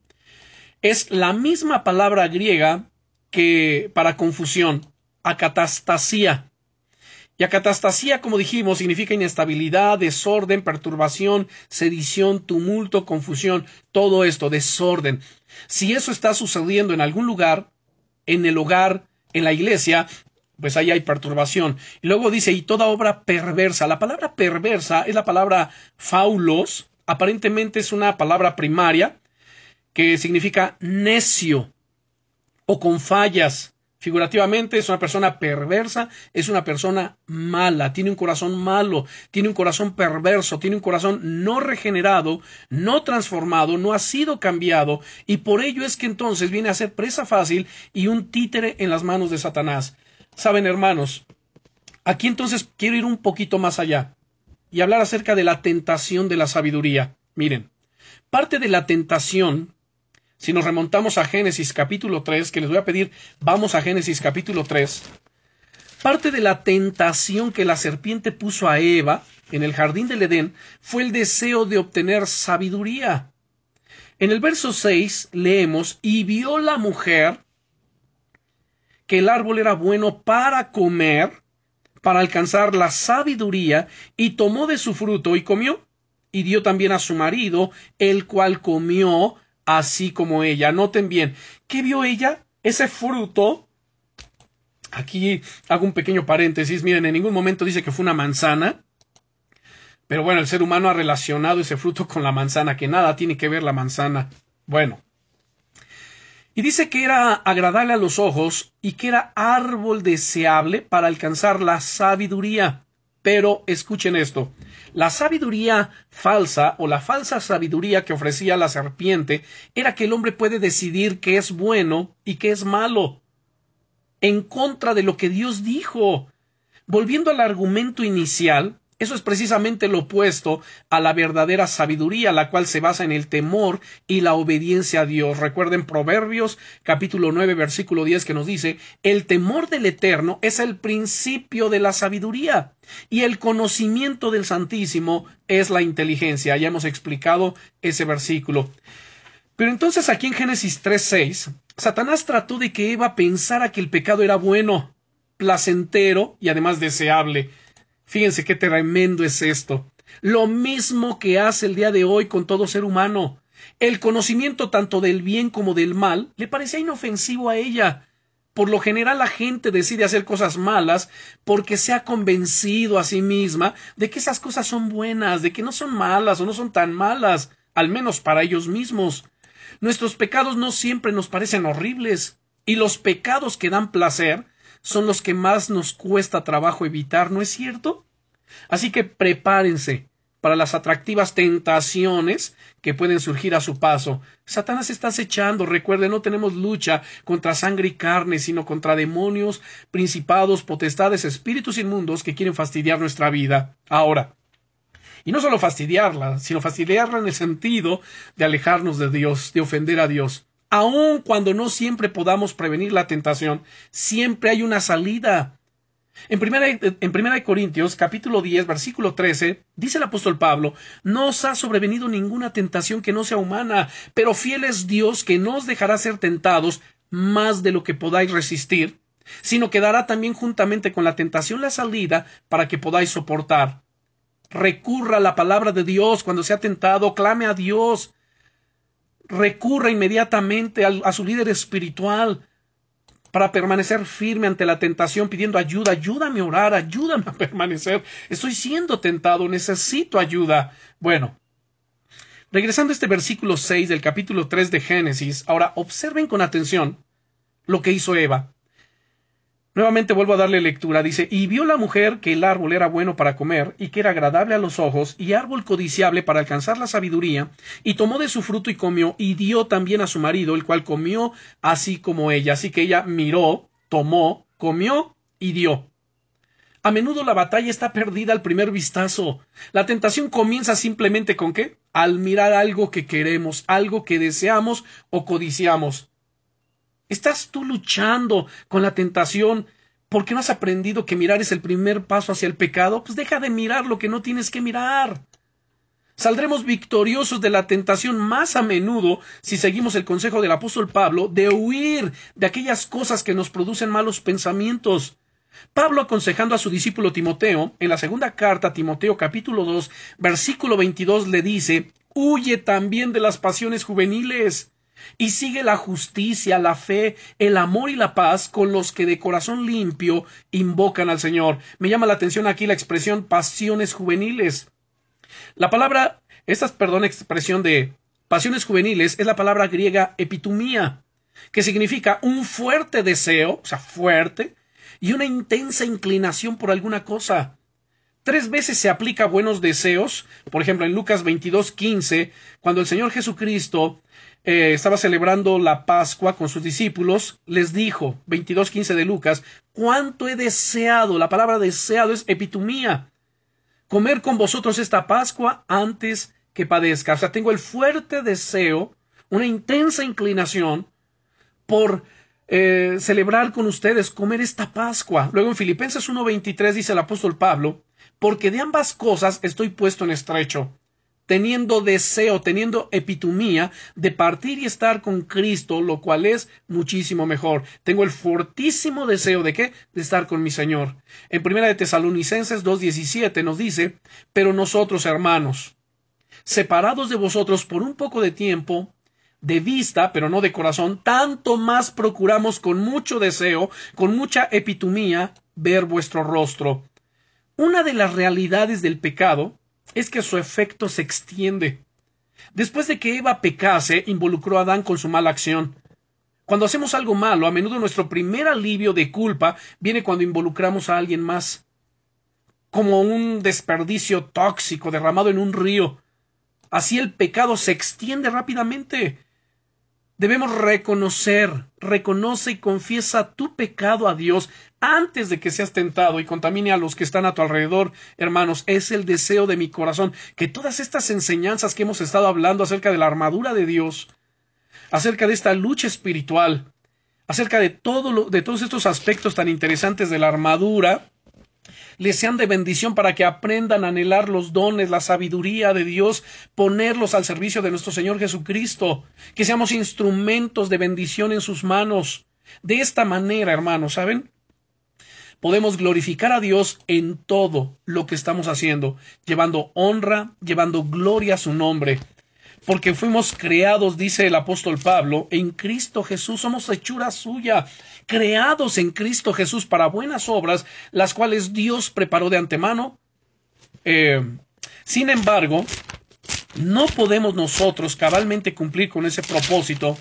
es la misma palabra griega que para confusión, acatastasía. Y acatastasía, como dijimos, significa inestabilidad, desorden, perturbación, sedición, tumulto, confusión, todo esto, desorden. Si eso está sucediendo en algún lugar, en el hogar, en la iglesia, pues ahí hay perturbación. Y luego dice, y toda obra perversa. La palabra perversa es la palabra faulos, aparentemente es una palabra primaria que significa necio o con fallas. Figurativamente es una persona perversa, es una persona mala, tiene un corazón malo, tiene un corazón perverso, tiene un corazón no regenerado, no transformado, no ha sido cambiado, y por ello es que entonces viene a ser presa fácil y un títere en las manos de Satanás. Saben, hermanos, aquí entonces quiero ir un poquito más allá y hablar acerca de la tentación de la sabiduría. Miren, parte de la tentación si nos remontamos a Génesis capítulo 3, que les voy a pedir, vamos a Génesis capítulo 3, parte de la tentación que la serpiente puso a Eva en el jardín del Edén fue el deseo de obtener sabiduría. En el verso 6 leemos, y vio la mujer que el árbol era bueno para comer, para alcanzar la sabiduría, y tomó de su fruto y comió, y dio también a su marido, el cual comió así como ella. Noten bien, ¿qué vio ella? Ese fruto. Aquí hago un pequeño paréntesis. Miren, en ningún momento dice que fue una manzana. Pero bueno, el ser humano ha relacionado ese fruto con la manzana, que nada tiene que ver la manzana. Bueno. Y dice que era agradable a los ojos y que era árbol deseable para alcanzar la sabiduría. Pero escuchen esto. La sabiduría falsa o la falsa sabiduría que ofrecía la serpiente era que el hombre puede decidir qué es bueno y qué es malo, en contra de lo que Dios dijo. Volviendo al argumento inicial, eso es precisamente lo opuesto a la verdadera sabiduría, la cual se basa en el temor y la obediencia a Dios. Recuerden Proverbios capítulo 9 versículo 10 que nos dice, el temor del Eterno es el principio de la sabiduría y el conocimiento del Santísimo es la inteligencia. Ya hemos explicado ese versículo. Pero entonces aquí en Génesis 3.6, Satanás trató de que Eva pensara que el pecado era bueno, placentero y además deseable. Fíjense qué tremendo es esto. Lo mismo que hace el día de hoy con todo ser humano. El conocimiento tanto del bien como del mal le parecía inofensivo a ella. Por lo general la gente decide hacer cosas malas porque se ha convencido a sí misma de que esas cosas son buenas, de que no son malas o no son tan malas, al menos para ellos mismos. Nuestros pecados no siempre nos parecen horribles, y los pecados que dan placer son los que más nos cuesta trabajo evitar, ¿no es cierto? Así que prepárense para las atractivas tentaciones que pueden surgir a su paso. Satanás está acechando. Recuerde, no tenemos lucha contra sangre y carne, sino contra demonios, principados, potestades, espíritus inmundos que quieren fastidiar nuestra vida. Ahora, y no solo fastidiarla, sino fastidiarla en el sentido de alejarnos de Dios, de ofender a Dios. Aun cuando no siempre podamos prevenir la tentación, siempre hay una salida. En primera, en primera de Corintios, capítulo 10, versículo 13, dice el apóstol Pablo, no os ha sobrevenido ninguna tentación que no sea humana, pero fiel es Dios que no os dejará ser tentados más de lo que podáis resistir, sino que dará también juntamente con la tentación la salida para que podáis soportar. Recurra a la palabra de Dios cuando sea tentado, clame a Dios, recurra inmediatamente a, su líder espiritual para permanecer firme ante la tentación pidiendo ayuda, ayúdame a orar, ayúdame a permanecer, estoy siendo tentado, necesito ayuda. Bueno, regresando a este versículo 6 del capítulo 3 de Génesis, ahora observen con atención lo que hizo Eva. Nuevamente vuelvo a darle lectura. Dice, y vio la mujer que el árbol era bueno para comer, y que era agradable a los ojos, y árbol codiciable para alcanzar la sabiduría, y tomó de su fruto y comió, y dio también a su marido, el cual comió así como ella. Así que ella miró, tomó, comió y dio. A menudo la batalla está perdida al primer vistazo. La tentación comienza simplemente con qué? Al mirar algo que queremos, algo que deseamos o codiciamos. ¿Estás tú luchando con la tentación porque no has aprendido que mirar es el primer paso hacia el pecado? Pues deja de mirar lo que no tienes que mirar. Saldremos victoriosos de la tentación más a menudo si seguimos el consejo del apóstol Pablo de huir de aquellas cosas que nos producen malos pensamientos. Pablo aconsejando a su discípulo Timoteo, en la segunda carta Timoteo capítulo 2, versículo 22 le dice, huye también de las pasiones juveniles y sigue la justicia, la fe, el amor y la paz con los que de corazón limpio invocan al Señor. Me llama la atención aquí la expresión pasiones juveniles. La palabra, esta, perdón, expresión de pasiones juveniles es la palabra griega epitumía, que significa un fuerte deseo, o sea, fuerte, y una intensa inclinación por alguna cosa. Tres veces se aplica buenos deseos, por ejemplo en Lucas 22, 15, cuando el Señor Jesucristo eh, estaba celebrando la Pascua con sus discípulos, les dijo, 22.15 de Lucas, cuánto he deseado, la palabra deseado es epitumía, comer con vosotros esta Pascua antes que padezca. O sea, tengo el fuerte deseo, una intensa inclinación por eh, celebrar con ustedes, comer esta Pascua. Luego en Filipenses 1.23 dice el apóstol Pablo, porque de ambas cosas estoy puesto en estrecho teniendo deseo, teniendo epitumía de partir y estar con Cristo, lo cual es muchísimo mejor. Tengo el fortísimo deseo de qué? De estar con mi Señor. En primera de Tesalonicenses 2.17 nos dice, pero nosotros, hermanos, separados de vosotros por un poco de tiempo, de vista, pero no de corazón, tanto más procuramos con mucho deseo, con mucha epitumía, ver vuestro rostro. Una de las realidades del pecado es que su efecto se extiende. Después de que Eva pecase, involucró a Adán con su mala acción. Cuando hacemos algo malo, a menudo nuestro primer alivio de culpa viene cuando involucramos a alguien más, como un desperdicio tóxico derramado en un río. Así el pecado se extiende rápidamente. Debemos reconocer, reconoce y confiesa tu pecado a Dios antes de que seas tentado y contamine a los que están a tu alrededor. Hermanos, es el deseo de mi corazón que todas estas enseñanzas que hemos estado hablando acerca de la armadura de Dios, acerca de esta lucha espiritual, acerca de de todos estos aspectos tan interesantes de la armadura, les sean de bendición para que aprendan a anhelar los dones, la sabiduría de Dios, ponerlos al servicio de nuestro Señor Jesucristo, que seamos instrumentos de bendición en sus manos. De esta manera, hermanos, ¿saben? Podemos glorificar a Dios en todo lo que estamos haciendo, llevando honra, llevando gloria a su nombre porque fuimos creados, dice el apóstol Pablo, en Cristo Jesús, somos hechura suya, creados en Cristo Jesús para buenas obras, las cuales Dios preparó de antemano. Eh, sin embargo, no podemos nosotros cabalmente cumplir con ese propósito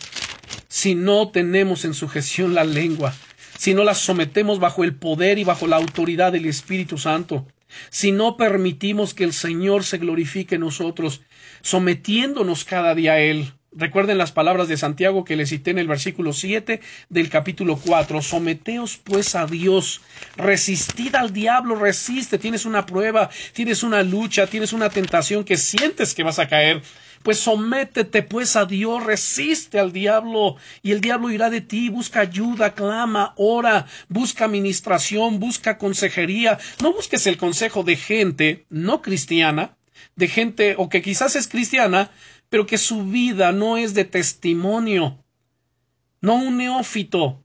si no tenemos en sujeción la lengua, si no la sometemos bajo el poder y bajo la autoridad del Espíritu Santo si no permitimos que el Señor se glorifique en nosotros, sometiéndonos cada día a Él. Recuerden las palabras de Santiago que le cité en el versículo 7 del capítulo 4. Someteos pues a Dios, resistid al diablo, resiste. Tienes una prueba, tienes una lucha, tienes una tentación que sientes que vas a caer. Pues sométete pues a Dios, resiste al diablo y el diablo irá de ti, busca ayuda, clama, ora, busca administración, busca consejería. No busques el consejo de gente no cristiana, de gente o que quizás es cristiana, pero que su vida no es de testimonio. No un neófito.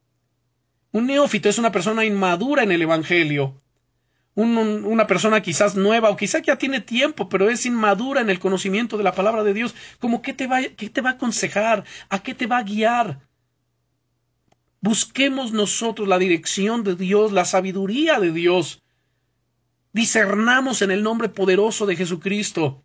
Un neófito es una persona inmadura en el Evangelio una persona quizás nueva o quizá ya tiene tiempo, pero es inmadura en el conocimiento de la palabra de Dios, como qué te va, qué te va a aconsejar, a qué te va a guiar. Busquemos nosotros la dirección de Dios, la sabiduría de Dios. Discernamos en el nombre poderoso de Jesucristo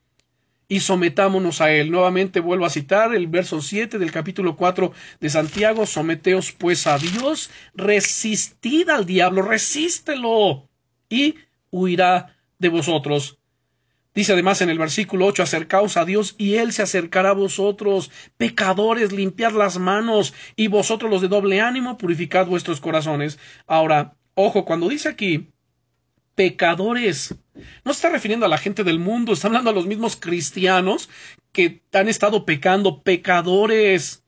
y sometámonos a Él. Nuevamente vuelvo a citar el verso 7 del capítulo 4 de Santiago. Someteos pues a Dios, resistid al diablo, resístelo y huirá de vosotros. Dice además en el versículo 8, acercaos a Dios y Él se acercará a vosotros. Pecadores, limpiad las manos y vosotros los de doble ánimo, purificad vuestros corazones. Ahora, ojo, cuando dice aquí pecadores, no está refiriendo a la gente del mundo, está hablando a los mismos cristianos que han estado pecando, pecadores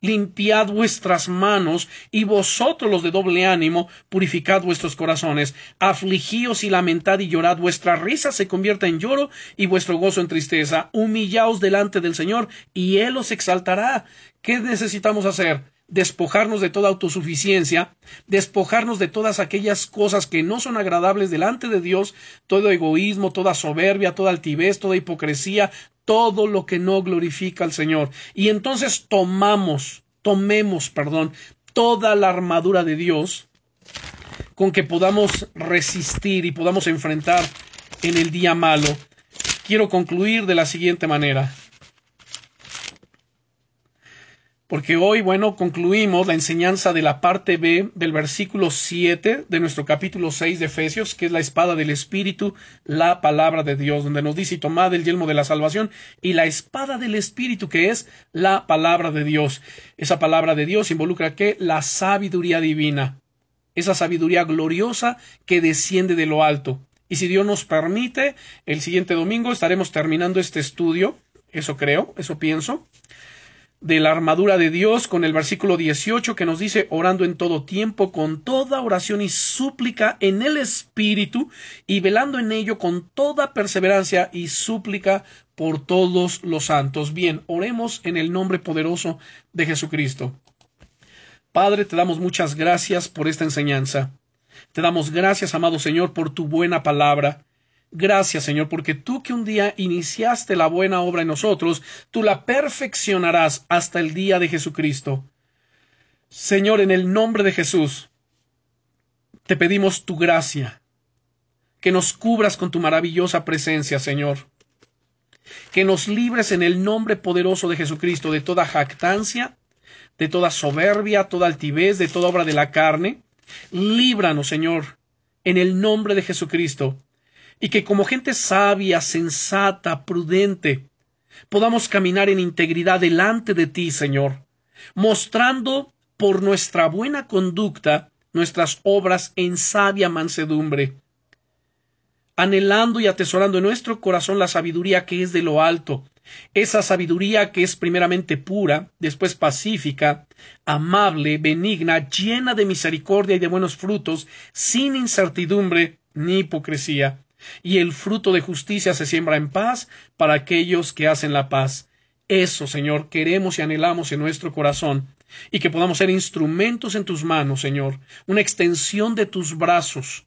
limpiad vuestras manos, y vosotros los de doble ánimo, purificad vuestros corazones, afligíos y lamentad y llorad, vuestra risa se convierta en lloro y vuestro gozo en tristeza, humillaos delante del Señor, y Él os exaltará. ¿Qué necesitamos hacer? Despojarnos de toda autosuficiencia, despojarnos de todas aquellas cosas que no son agradables delante de Dios, todo egoísmo, toda soberbia, toda altivez, toda hipocresía, todo lo que no glorifica al Señor. Y entonces tomamos, tomemos, perdón, toda la armadura de Dios con que podamos resistir y podamos enfrentar en el día malo. Quiero concluir de la siguiente manera. Porque hoy, bueno, concluimos la enseñanza de la parte B del versículo 7 de nuestro capítulo 6 de Efesios, que es la espada del Espíritu, la palabra de Dios, donde nos dice, tomad el yelmo de la salvación y la espada del Espíritu, que es la palabra de Dios. Esa palabra de Dios involucra que la sabiduría divina, esa sabiduría gloriosa que desciende de lo alto. Y si Dios nos permite, el siguiente domingo estaremos terminando este estudio, eso creo, eso pienso de la armadura de Dios con el versículo 18 que nos dice orando en todo tiempo con toda oración y súplica en el Espíritu y velando en ello con toda perseverancia y súplica por todos los santos. Bien, oremos en el nombre poderoso de Jesucristo. Padre, te damos muchas gracias por esta enseñanza. Te damos gracias, amado Señor, por tu buena palabra. Gracias, Señor, porque tú que un día iniciaste la buena obra en nosotros, tú la perfeccionarás hasta el día de Jesucristo. Señor, en el nombre de Jesús, te pedimos tu gracia, que nos cubras con tu maravillosa presencia, Señor, que nos libres en el nombre poderoso de Jesucristo de toda jactancia, de toda soberbia, toda altivez, de toda obra de la carne. Líbranos, Señor, en el nombre de Jesucristo, y que como gente sabia, sensata, prudente, podamos caminar en integridad delante de ti, Señor, mostrando por nuestra buena conducta nuestras obras en sabia mansedumbre, anhelando y atesorando en nuestro corazón la sabiduría que es de lo alto, esa sabiduría que es primeramente pura, después pacífica, amable, benigna, llena de misericordia y de buenos frutos, sin incertidumbre ni hipocresía y el fruto de justicia se siembra en paz para aquellos que hacen la paz. Eso, Señor, queremos y anhelamos en nuestro corazón, y que podamos ser instrumentos en tus manos, Señor, una extensión de tus brazos,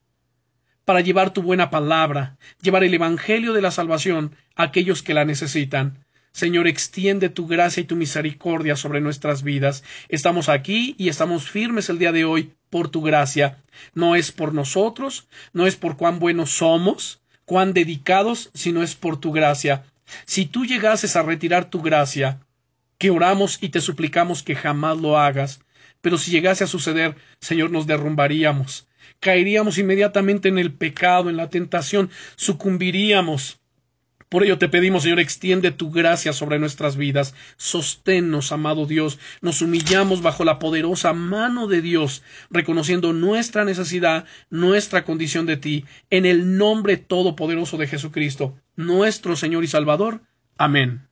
para llevar tu buena palabra, llevar el Evangelio de la salvación a aquellos que la necesitan. Señor, extiende tu gracia y tu misericordia sobre nuestras vidas. Estamos aquí y estamos firmes el día de hoy por tu gracia. No es por nosotros, no es por cuán buenos somos, cuán dedicados, sino es por tu gracia. Si tú llegases a retirar tu gracia, que oramos y te suplicamos que jamás lo hagas, pero si llegase a suceder, Señor, nos derrumbaríamos, caeríamos inmediatamente en el pecado, en la tentación, sucumbiríamos. Por ello te pedimos, Señor, extiende tu gracia sobre nuestras vidas. Sosténnos, amado Dios. Nos humillamos bajo la poderosa mano de Dios, reconociendo nuestra necesidad, nuestra condición de ti, en el nombre todopoderoso de Jesucristo, nuestro Señor y Salvador. Amén.